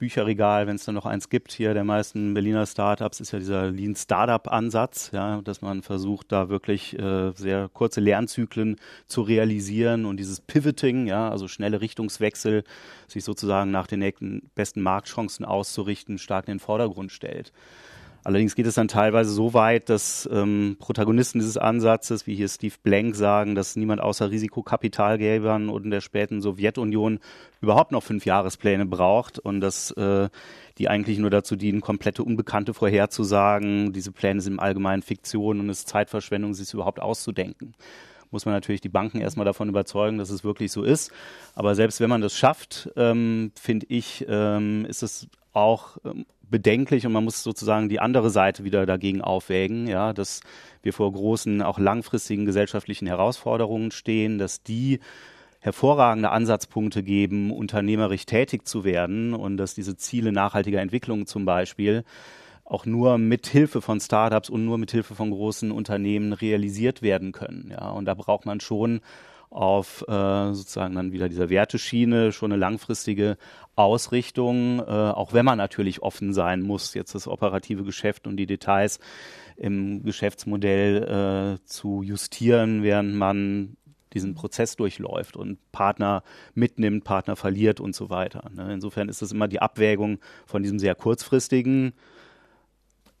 C: Bücherregal, wenn es da noch eins gibt, hier der meisten Berliner Startups, ist ja dieser Lean Startup-Ansatz, ja, dass man versucht, da wirklich äh, sehr kurze Lernzyklen zu realisieren und dieses Pivoting, ja, also schnelle Richtungswechsel, sich sozusagen nach den nächsten besten Marktchancen auszurichten, stark in den Vordergrund stellt. Allerdings geht es dann teilweise so weit, dass ähm, Protagonisten dieses Ansatzes, wie hier Steve Blank sagen, dass niemand außer Risikokapitalgebern und der späten Sowjetunion überhaupt noch fünf Jahrespläne braucht und dass äh, die eigentlich nur dazu dienen, komplette Unbekannte vorherzusagen. Diese Pläne sind im Allgemeinen Fiktion und es ist Zeitverschwendung, sich überhaupt auszudenken muss man natürlich die Banken erstmal davon überzeugen, dass es wirklich so ist. Aber selbst wenn man das schafft, ähm, finde ich, ähm, ist es auch ähm, bedenklich und man muss sozusagen die andere Seite wieder dagegen aufwägen, ja, dass wir vor großen, auch langfristigen gesellschaftlichen Herausforderungen stehen, dass die hervorragende Ansatzpunkte geben, unternehmerisch tätig zu werden und dass diese Ziele nachhaltiger Entwicklung zum Beispiel auch nur mit Hilfe von Startups und nur mit Hilfe von großen Unternehmen realisiert werden können. Ja, und da braucht man schon auf äh, sozusagen dann wieder dieser Werteschiene schon eine langfristige Ausrichtung, äh, auch wenn man natürlich offen sein muss, jetzt das operative Geschäft und die Details im Geschäftsmodell äh, zu justieren, während man diesen Prozess durchläuft und Partner mitnimmt, Partner verliert und so weiter. Ne? Insofern ist es immer die Abwägung von diesem sehr kurzfristigen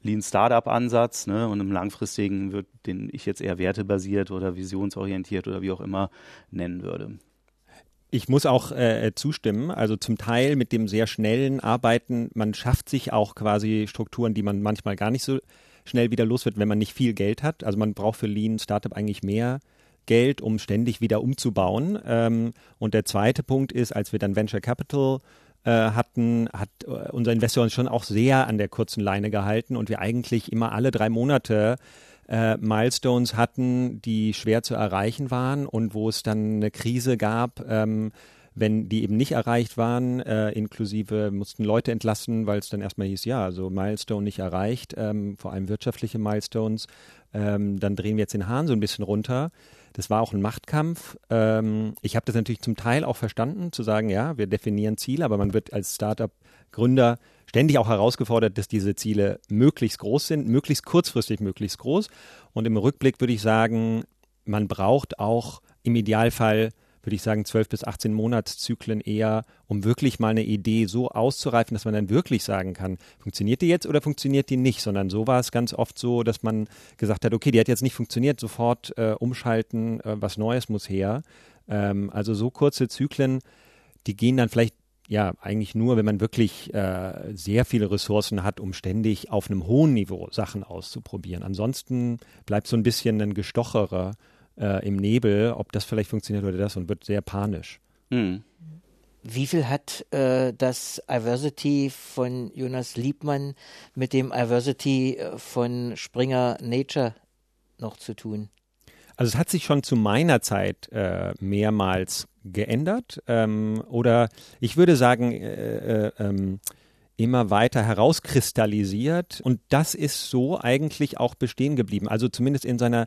C: Lean Startup Ansatz ne, und im langfristigen wird, den ich jetzt eher wertebasiert oder visionsorientiert oder wie auch immer nennen würde.
B: Ich muss auch äh, zustimmen. Also zum Teil mit dem sehr schnellen Arbeiten, man schafft sich auch quasi Strukturen, die man manchmal gar nicht so schnell wieder los wird, wenn man nicht viel Geld hat. Also man braucht für Lean Startup eigentlich mehr Geld, um ständig wieder umzubauen. Ähm, und der zweite Punkt ist, als wir dann Venture Capital äh, hatten, hat äh, unser Investor uns schon auch sehr an der kurzen Leine gehalten und wir eigentlich immer alle drei Monate äh, Milestones hatten, die schwer zu erreichen waren und wo es dann eine Krise gab, ähm, wenn die eben nicht erreicht waren, äh, inklusive mussten Leute entlassen, weil es dann erstmal hieß, ja, also Milestone nicht erreicht, ähm, vor allem wirtschaftliche Milestones, ähm, dann drehen wir jetzt den Hahn so ein bisschen runter. Das war auch ein Machtkampf. Ähm, ich habe das natürlich zum Teil auch verstanden, zu sagen, ja, wir definieren Ziele, aber man wird als Startup-Gründer ständig auch herausgefordert, dass diese Ziele möglichst groß sind, möglichst kurzfristig möglichst groß. Und im Rückblick würde ich sagen, man braucht auch im Idealfall würde ich sagen, 12 bis 18 Monatszyklen eher, um wirklich mal eine Idee so auszureifen, dass man dann wirklich sagen kann, funktioniert die jetzt oder funktioniert die nicht, sondern so war es ganz oft so, dass man gesagt hat, okay, die hat jetzt nicht funktioniert, sofort äh, umschalten, äh, was Neues muss her. Ähm, also so kurze Zyklen, die gehen dann vielleicht ja, eigentlich nur, wenn man wirklich äh, sehr viele Ressourcen hat, um ständig auf einem hohen Niveau Sachen auszuprobieren. Ansonsten bleibt so ein bisschen ein Gestocherer äh, im Nebel, ob das vielleicht funktioniert oder das und wird sehr panisch. Mhm.
E: Wie viel hat äh, das Iversity von Jonas Liebmann mit dem Iversity äh, von Springer Nature noch zu tun?
B: Also es hat sich schon zu meiner Zeit äh, mehrmals geändert ähm, oder ich würde sagen äh, äh, ähm, immer weiter herauskristallisiert und das ist so eigentlich auch bestehen geblieben. Also zumindest in seiner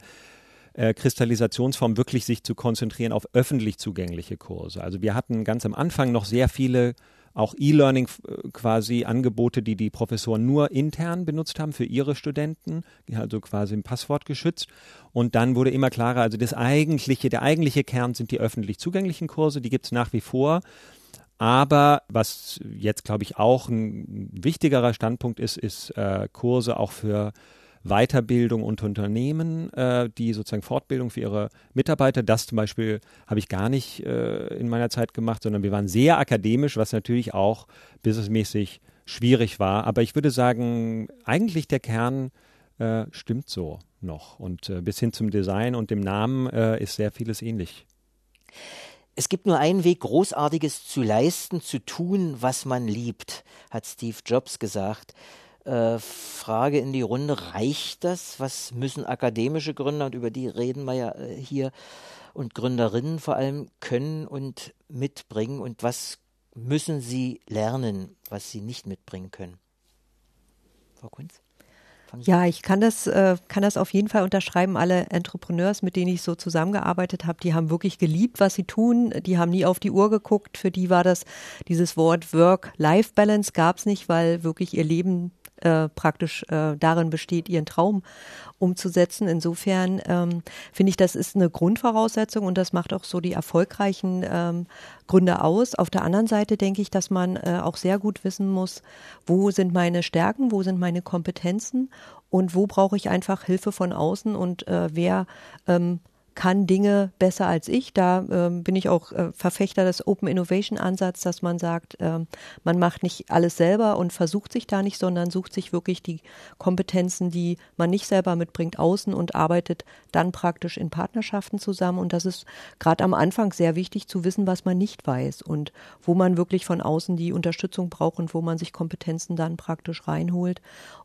B: äh, Kristallisationsform wirklich sich zu konzentrieren auf öffentlich zugängliche Kurse. Also wir hatten ganz am Anfang noch sehr viele auch E-Learning äh, quasi Angebote, die die Professoren nur intern benutzt haben für ihre Studenten, also quasi im Passwort geschützt. Und dann wurde immer klarer, also das eigentliche, der eigentliche Kern sind die öffentlich zugänglichen Kurse, die gibt es nach wie vor. Aber was jetzt, glaube ich, auch ein wichtigerer Standpunkt ist, ist äh, Kurse auch für Weiterbildung und Unternehmen, äh, die sozusagen Fortbildung für ihre Mitarbeiter. Das zum Beispiel habe ich gar nicht äh, in meiner Zeit gemacht, sondern wir waren sehr akademisch, was natürlich auch businessmäßig schwierig war. Aber ich würde sagen, eigentlich der Kern äh, stimmt so noch. Und äh, bis hin zum Design und dem Namen äh, ist sehr vieles ähnlich.
E: Es gibt nur einen Weg, Großartiges zu leisten, zu tun, was man liebt, hat Steve Jobs gesagt. Äh, Frage in die Runde, reicht das? Was müssen akademische Gründer, und über die reden wir ja äh, hier, und Gründerinnen vor allem können und mitbringen? Und was müssen sie lernen, was sie nicht mitbringen können?
A: Frau Kunz? Ja, ich kann das, äh, kann das auf jeden Fall unterschreiben. Alle Entrepreneurs, mit denen ich so zusammengearbeitet habe, die haben wirklich geliebt, was sie tun. Die haben nie auf die Uhr geguckt. Für die war das, dieses Wort Work-Life-Balance gab es nicht, weil wirklich ihr Leben äh, praktisch äh, darin besteht, ihren Traum umzusetzen. Insofern ähm, finde ich, das ist eine Grundvoraussetzung und das macht auch so die erfolgreichen ähm, Gründe aus. Auf der anderen Seite denke ich, dass man äh, auch sehr gut wissen muss, wo sind meine Stärken, wo sind meine Kompetenzen und wo brauche ich einfach Hilfe von außen und äh, wer ähm, kann Dinge besser als ich. Da äh, bin ich auch äh, Verfechter des Open Innovation Ansatz, dass man sagt, äh, man macht nicht alles selber und versucht sich da nicht, sondern sucht sich wirklich die Kompetenzen, die man nicht selber mitbringt, außen und arbeitet dann praktisch in Partnerschaften zusammen. Und das ist gerade am Anfang sehr wichtig zu wissen, was man nicht weiß und wo man wirklich von außen die Unterstützung braucht und wo man sich Kompetenzen dann praktisch reinholt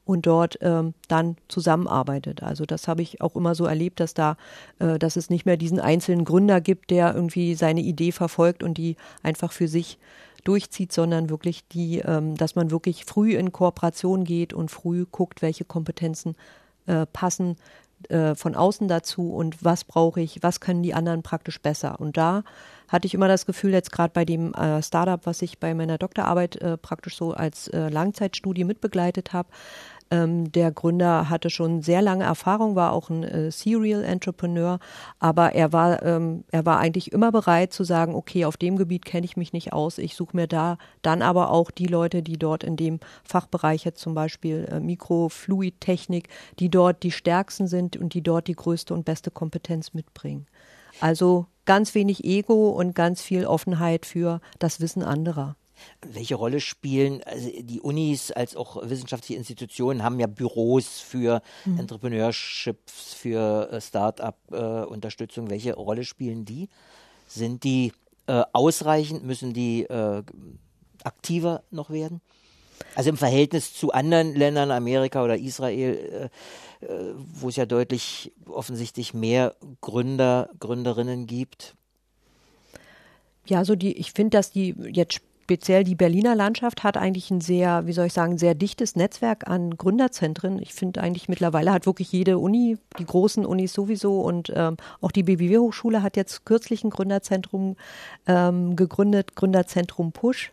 A: und dort ähm, dann zusammenarbeitet. Also das habe ich auch immer so erlebt, dass da, äh, dass es nicht mehr diesen einzelnen Gründer gibt, der irgendwie seine Idee verfolgt und die einfach für sich durchzieht, sondern wirklich die, ähm, dass man wirklich früh in Kooperation geht und früh guckt, welche Kompetenzen äh, passen äh, von außen dazu und was brauche ich, was können die anderen praktisch besser. Und da hatte ich immer das Gefühl, jetzt gerade bei dem äh, Startup, was ich bei meiner Doktorarbeit äh, praktisch so als äh, Langzeitstudie mitbegleitet habe, ähm, der Gründer hatte schon sehr lange Erfahrung, war auch ein äh, Serial Entrepreneur, aber er war, ähm, er war eigentlich immer bereit zu sagen, okay, auf dem Gebiet kenne ich mich nicht aus, ich suche mir da dann aber auch die Leute, die dort in dem Fachbereich jetzt zum Beispiel äh, Mikrofluidtechnik, die dort die stärksten sind und die dort die größte und beste Kompetenz mitbringen. Also ganz wenig Ego und ganz viel Offenheit für das Wissen anderer.
E: Welche Rolle spielen also die Unis als auch wissenschaftliche Institutionen haben ja Büros für mhm. Entrepreneurships, für äh, Start-up-Unterstützung. Äh, Welche Rolle spielen die? Sind die äh, ausreichend? Müssen die äh, aktiver noch werden? Also im Verhältnis zu anderen Ländern, Amerika oder Israel, äh, äh, wo es ja deutlich offensichtlich mehr Gründer, Gründerinnen gibt.
A: Ja, so die, ich finde, dass die jetzt speziell die Berliner Landschaft hat eigentlich ein sehr, wie soll ich sagen, sehr dichtes Netzwerk an Gründerzentren. Ich finde eigentlich mittlerweile hat wirklich jede Uni, die großen Unis sowieso und ähm, auch die BBW-Hochschule hat jetzt kürzlich ein Gründerzentrum ähm, gegründet, Gründerzentrum Push.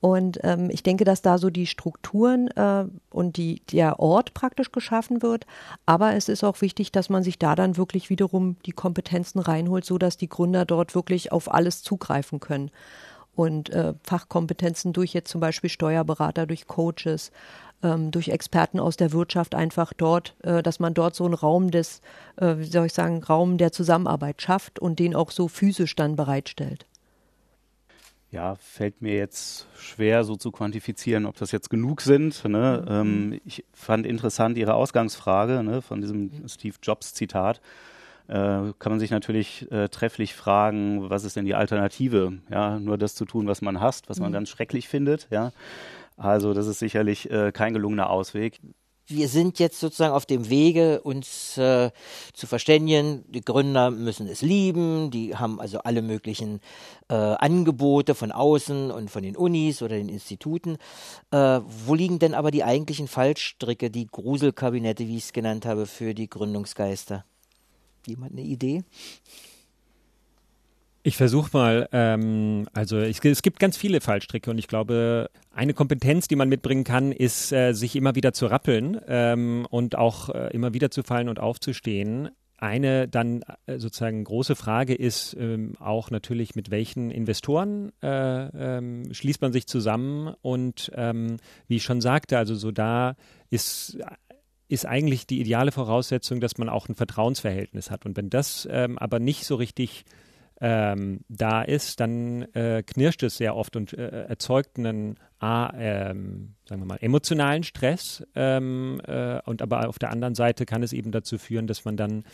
A: Und ähm, ich denke, dass da so die Strukturen äh, und die, der Ort praktisch geschaffen wird. Aber es ist auch wichtig, dass man sich da dann wirklich wiederum die Kompetenzen reinholt, so dass die Gründer dort wirklich auf alles zugreifen können und äh, Fachkompetenzen durch jetzt zum Beispiel Steuerberater, durch Coaches, ähm, durch Experten aus der Wirtschaft einfach dort, äh, dass man dort so einen Raum des, äh, wie soll ich sagen, Raum der Zusammenarbeit schafft und den auch so physisch dann bereitstellt.
C: Ja, fällt mir jetzt schwer so zu quantifizieren, ob das jetzt genug sind. Ne? Mhm. Ähm, ich fand interessant Ihre Ausgangsfrage ne, von diesem Steve Jobs Zitat kann man sich natürlich äh, trefflich fragen, was ist denn die Alternative? Ja, nur das zu tun, was man hasst, was man mhm. ganz schrecklich findet. Ja, also das ist sicherlich äh, kein gelungener Ausweg.
E: Wir sind jetzt sozusagen auf dem Wege, uns äh, zu verständigen. Die Gründer müssen es lieben. Die haben also alle möglichen äh, Angebote von außen und von den Unis oder den Instituten. Äh, wo liegen denn aber die eigentlichen Fallstricke, die Gruselkabinette, wie ich es genannt habe, für die Gründungsgeister? Jemand eine Idee?
B: Ich versuche mal, ähm, also ich, es gibt ganz viele Fallstricke und ich glaube, eine Kompetenz, die man mitbringen kann, ist, äh, sich immer wieder zu rappeln ähm, und auch äh, immer wieder zu fallen und aufzustehen. Eine dann äh, sozusagen große Frage ist ähm, auch natürlich, mit welchen Investoren äh, ähm, schließt man sich zusammen und ähm, wie ich schon sagte, also so da ist ist eigentlich die ideale Voraussetzung, dass man auch ein Vertrauensverhältnis hat. Und wenn das ähm, aber nicht so richtig ähm, da ist, dann äh, knirscht es sehr oft und äh, erzeugt einen, A, ähm, sagen wir mal, emotionalen Stress. Ähm, äh, und aber auf der anderen Seite kann es eben dazu führen, dass man dann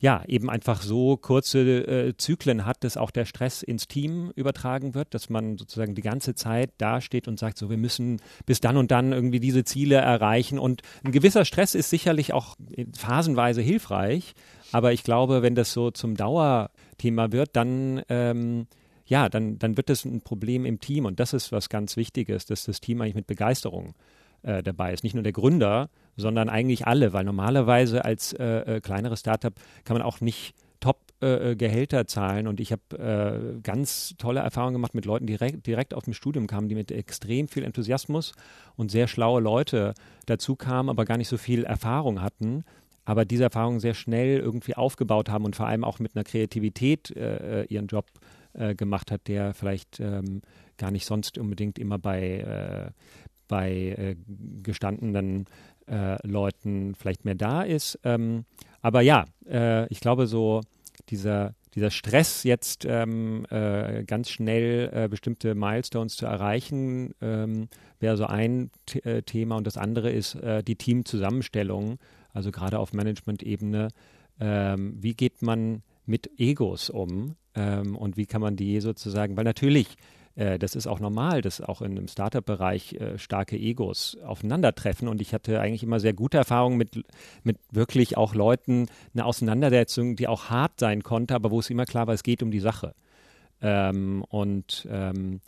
B: ja, eben einfach so kurze äh, Zyklen hat, dass auch der Stress ins Team übertragen wird, dass man sozusagen die ganze Zeit dasteht und sagt, so, wir müssen bis dann und dann irgendwie diese Ziele erreichen. Und ein gewisser Stress ist sicherlich auch phasenweise hilfreich, aber ich glaube, wenn das so zum Dauerthema wird, dann ähm, ja, dann, dann wird das ein Problem im Team und das ist was ganz Wichtiges, dass das Team eigentlich mit Begeisterung äh, dabei ist. Nicht nur der Gründer, sondern eigentlich alle, weil normalerweise als äh, äh, kleineres Startup kann man auch nicht Top-Gehälter äh, zahlen. Und ich habe äh, ganz tolle Erfahrungen gemacht mit Leuten, die direkt, direkt aus dem Studium kamen, die mit extrem viel Enthusiasmus und sehr schlaue Leute dazu kamen, aber gar nicht so viel Erfahrung hatten aber diese Erfahrungen sehr schnell irgendwie aufgebaut haben und vor allem auch mit einer Kreativität äh, ihren Job äh, gemacht hat, der vielleicht ähm, gar nicht sonst unbedingt immer bei, äh, bei äh, gestandenen äh, Leuten vielleicht mehr da ist. Ähm, aber ja, äh, ich glaube so dieser dieser Stress jetzt ähm, äh, ganz schnell äh, bestimmte Milestones zu erreichen, ähm, wäre so ein T äh, Thema und das andere ist äh, die Teamzusammenstellung, also gerade auf Management-Ebene. Ähm, wie geht man mit Egos um ähm, und wie kann man die sozusagen, weil natürlich äh, das ist auch normal, dass auch in einem Startup-Bereich äh, starke Egos aufeinandertreffen. Und ich hatte eigentlich immer sehr gute Erfahrungen mit, mit wirklich auch Leuten, eine Auseinandersetzung, die auch hart sein konnte, aber wo es immer klar war, es geht um die Sache. Ähm, und ähm,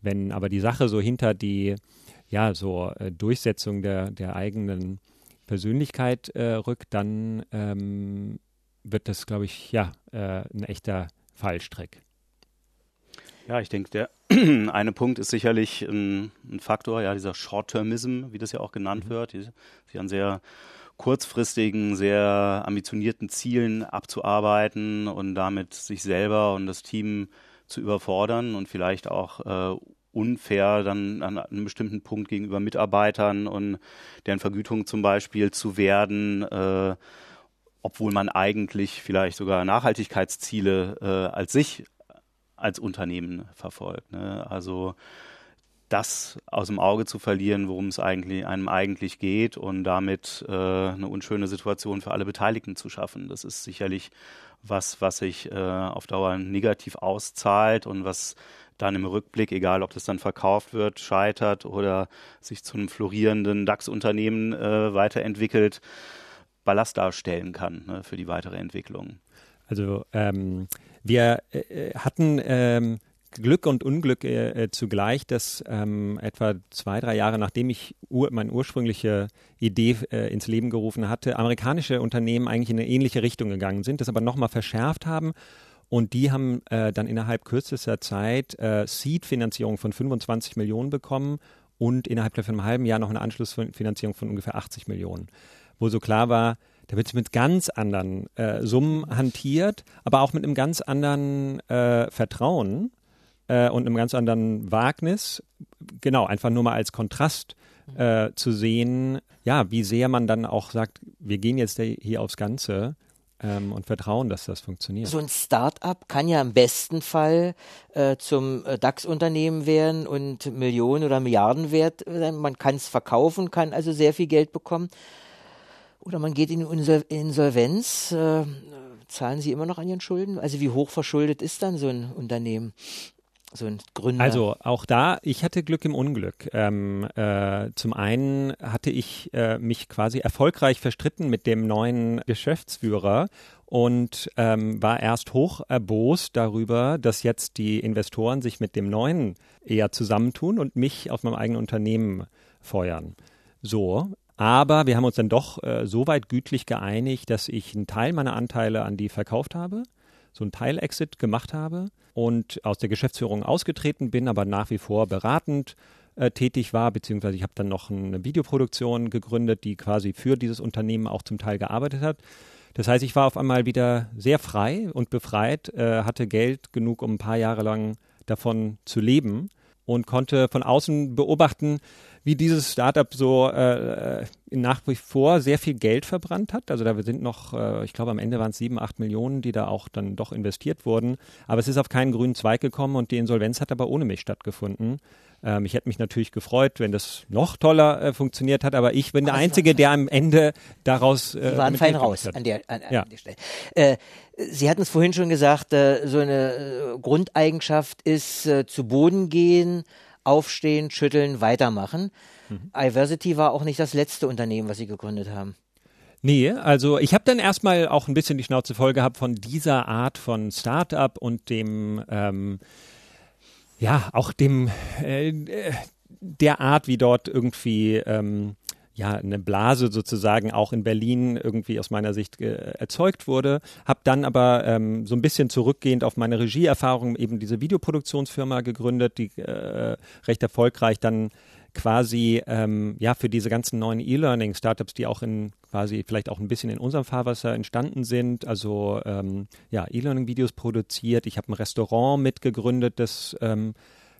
B: wenn aber die Sache so hinter die, ja, so äh, Durchsetzung der, der eigenen Persönlichkeit äh, rückt, dann ähm, wird das, glaube ich, ja, äh, ein echter Fallstrick.
C: Ja, ich denke, der (clears throat) eine Punkt ist sicherlich ein, ein Faktor, ja, dieser Short-Termism, wie das ja auch genannt mhm. wird, die, sich an sehr kurzfristigen, sehr ambitionierten Zielen abzuarbeiten und damit sich selber und das Team zu überfordern und vielleicht auch äh, unfair dann an einem bestimmten Punkt gegenüber Mitarbeitern und deren Vergütung zum Beispiel zu werden, äh, obwohl man eigentlich vielleicht sogar Nachhaltigkeitsziele äh, als sich als Unternehmen verfolgt. Ne? Also das aus dem Auge zu verlieren, worum es eigentlich einem eigentlich geht und damit äh, eine unschöne Situation für alle Beteiligten zu schaffen. Das ist sicherlich was, was sich äh, auf Dauer negativ auszahlt und was dann im Rückblick, egal ob das dann verkauft wird, scheitert oder sich zu einem florierenden DAX-Unternehmen äh, weiterentwickelt, Ballast darstellen kann ne, für die weitere Entwicklung.
B: Also ähm, wir äh, hatten ähm, Glück und Unglück äh, äh, zugleich, dass ähm, etwa zwei, drei Jahre nachdem ich ur meine ursprüngliche Idee äh, ins Leben gerufen hatte, amerikanische Unternehmen eigentlich in eine ähnliche Richtung gegangen sind, das aber nochmal verschärft haben. Und die haben äh, dann innerhalb kürzester Zeit äh, Seed-Finanzierung von 25 Millionen bekommen und innerhalb von einem halben Jahr noch eine Anschlussfinanzierung von ungefähr 80 Millionen. Wo so klar war, da wird mit ganz anderen äh, Summen hantiert, aber auch mit einem ganz anderen äh, Vertrauen äh, und einem ganz anderen Wagnis. Genau, einfach nur mal als Kontrast äh, zu sehen, ja, wie sehr man dann auch sagt, wir gehen jetzt hier aufs Ganze. Ähm, und vertrauen, dass das funktioniert.
E: So ein Start-up kann ja im besten Fall äh, zum äh, DAX-Unternehmen werden und Millionen oder Milliarden wert sein. Man kann es verkaufen, kann also sehr viel Geld bekommen. Oder man geht in Insolvenz. Äh, zahlen Sie immer noch an Ihren Schulden? Also wie hoch verschuldet ist dann so ein Unternehmen? So ein Gründer.
B: Also auch da, ich hatte Glück im Unglück. Ähm, äh, zum einen hatte ich äh, mich quasi erfolgreich verstritten mit dem neuen Geschäftsführer und ähm, war erst hoch erbost darüber, dass jetzt die Investoren sich mit dem neuen eher zusammentun und mich aus meinem eigenen Unternehmen feuern. So, aber wir haben uns dann doch äh, so weit gütlich geeinigt, dass ich einen Teil meiner Anteile an die verkauft habe, so einen Teil-Exit gemacht habe und aus der Geschäftsführung ausgetreten bin, aber nach wie vor beratend äh, tätig war, beziehungsweise ich habe dann noch eine Videoproduktion gegründet, die quasi für dieses Unternehmen auch zum Teil gearbeitet hat. Das heißt, ich war auf einmal wieder sehr frei und befreit, äh, hatte Geld genug, um ein paar Jahre lang davon zu leben und konnte von außen beobachten, wie dieses Startup so äh, nach wie vor sehr viel Geld verbrannt hat. Also da sind noch, äh, ich glaube am Ende waren es sieben, acht Millionen, die da auch dann doch investiert wurden. Aber es ist auf keinen grünen Zweig gekommen und die Insolvenz hat aber ohne mich stattgefunden. Ähm, ich hätte mich natürlich gefreut, wenn das noch toller äh, funktioniert hat, aber ich bin der Einzige, der am Ende daraus.
E: Äh, Sie waren fein raus an der, an, ja. der Stelle. Äh, Sie hatten es vorhin schon gesagt, äh, so eine äh, Grundeigenschaft ist äh, zu Boden gehen, aufstehen, schütteln, weitermachen. Mhm. Iversity war auch nicht das letzte Unternehmen, was Sie gegründet haben.
B: Nee, also ich habe dann erstmal auch ein bisschen die Schnauze voll gehabt von dieser Art von Startup und dem ähm, ja, auch dem, äh, der Art, wie dort irgendwie, ähm, ja, eine Blase sozusagen auch in Berlin irgendwie aus meiner Sicht äh, erzeugt wurde. Hab dann aber ähm, so ein bisschen zurückgehend auf meine Regieerfahrung eben diese Videoproduktionsfirma gegründet, die äh, recht erfolgreich dann quasi ähm, ja für diese ganzen neuen E-Learning-Startups, die auch in quasi vielleicht auch ein bisschen in unserem Fahrwasser entstanden sind, also ähm, ja E-Learning-Videos produziert. Ich habe ein Restaurant mitgegründet, das ähm,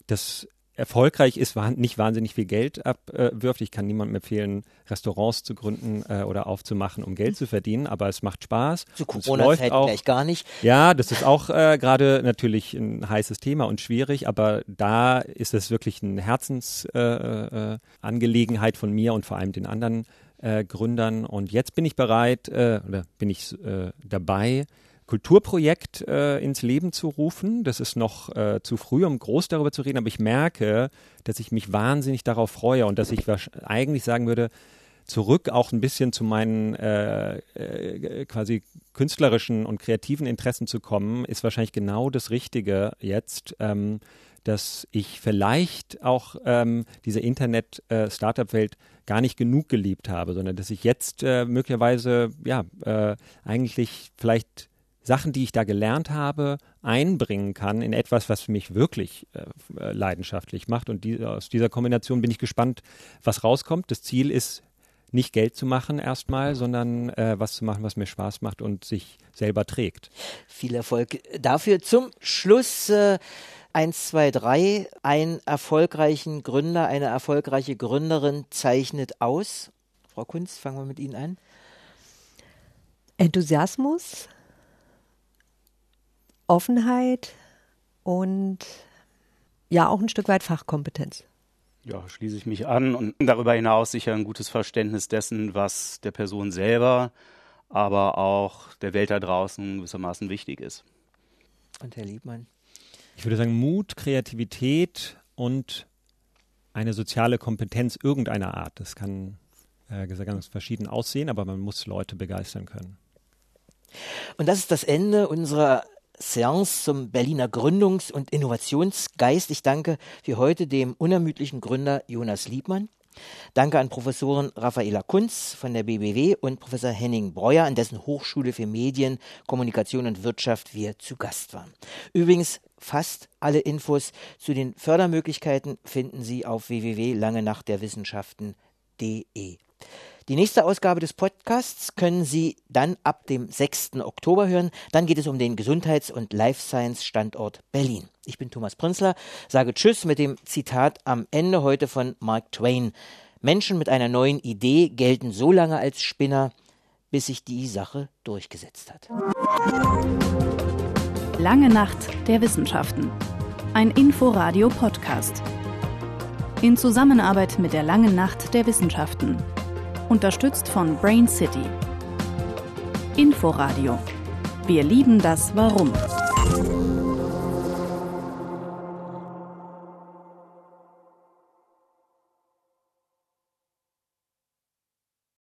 B: das erfolgreich ist, nicht wahnsinnig viel Geld abwirft. Ich kann niemandem empfehlen, Restaurants zu gründen äh, oder aufzumachen, um Geld zu verdienen, aber es macht Spaß.
E: Zu Corona-Zeit gleich gar nicht.
B: Ja, das ist auch äh, gerade natürlich ein heißes Thema und schwierig, aber da ist es wirklich eine Herzensangelegenheit äh, äh von mir und vor allem den anderen äh, Gründern. Und jetzt bin ich bereit, äh, oder bin ich dabei, Kulturprojekt äh, ins Leben zu rufen. Das ist noch äh, zu früh, um groß darüber zu reden, aber ich merke, dass ich mich wahnsinnig darauf freue und dass ich eigentlich sagen würde, zurück auch ein bisschen zu meinen äh, äh, quasi künstlerischen und kreativen Interessen zu kommen, ist wahrscheinlich genau das Richtige jetzt. Ähm, dass ich vielleicht auch ähm, diese Internet-Startup-Welt äh, gar nicht genug geliebt habe, sondern dass ich jetzt äh, möglicherweise ja äh, eigentlich vielleicht Sachen, die ich da gelernt habe, einbringen kann in etwas, was mich wirklich äh, leidenschaftlich macht. Und die, aus dieser Kombination bin ich gespannt, was rauskommt. Das Ziel ist, nicht Geld zu machen erstmal, sondern äh, was zu machen, was mir Spaß macht und sich selber trägt.
E: Viel Erfolg dafür. Zum Schluss äh, 1, 2, 3. Einen erfolgreichen Gründer, eine erfolgreiche Gründerin zeichnet aus. Frau Kunz, fangen wir mit Ihnen an.
A: Enthusiasmus, Offenheit und ja auch ein Stück weit Fachkompetenz.
C: Ja, schließe ich mich an und (laughs) darüber hinaus sicher ein gutes Verständnis dessen, was der Person selber, aber auch der Welt da draußen gewissermaßen wichtig ist.
E: Und Herr Liebmann?
B: Ich würde sagen Mut, Kreativität und eine soziale Kompetenz irgendeiner Art. Das kann äh, ganz verschieden aussehen, aber man muss Leute begeistern können.
E: Und das ist das Ende unserer Seance zum Berliner Gründungs- und Innovationsgeist. Ich danke für heute dem unermüdlichen Gründer Jonas Liebmann. Danke an Professorin Raffaela Kunz von der BBW und Professor Henning Breuer, an dessen Hochschule für Medien, Kommunikation und Wirtschaft wir zu Gast waren. Übrigens, fast alle Infos zu den Fördermöglichkeiten finden Sie auf www.langenachtderwissenschaften.de. Die nächste Ausgabe des Podcasts können Sie dann ab dem 6. Oktober hören. Dann geht es um den Gesundheits- und Life Science Standort Berlin. Ich bin Thomas Prinzler, sage Tschüss mit dem Zitat am Ende heute von Mark Twain. Menschen mit einer neuen Idee gelten so lange als Spinner, bis sich die Sache durchgesetzt hat.
D: Lange Nacht der Wissenschaften. Ein Inforadio-Podcast. In Zusammenarbeit mit der Langen Nacht der Wissenschaften unterstützt von Brain City. Inforadio. Wir lieben das Warum.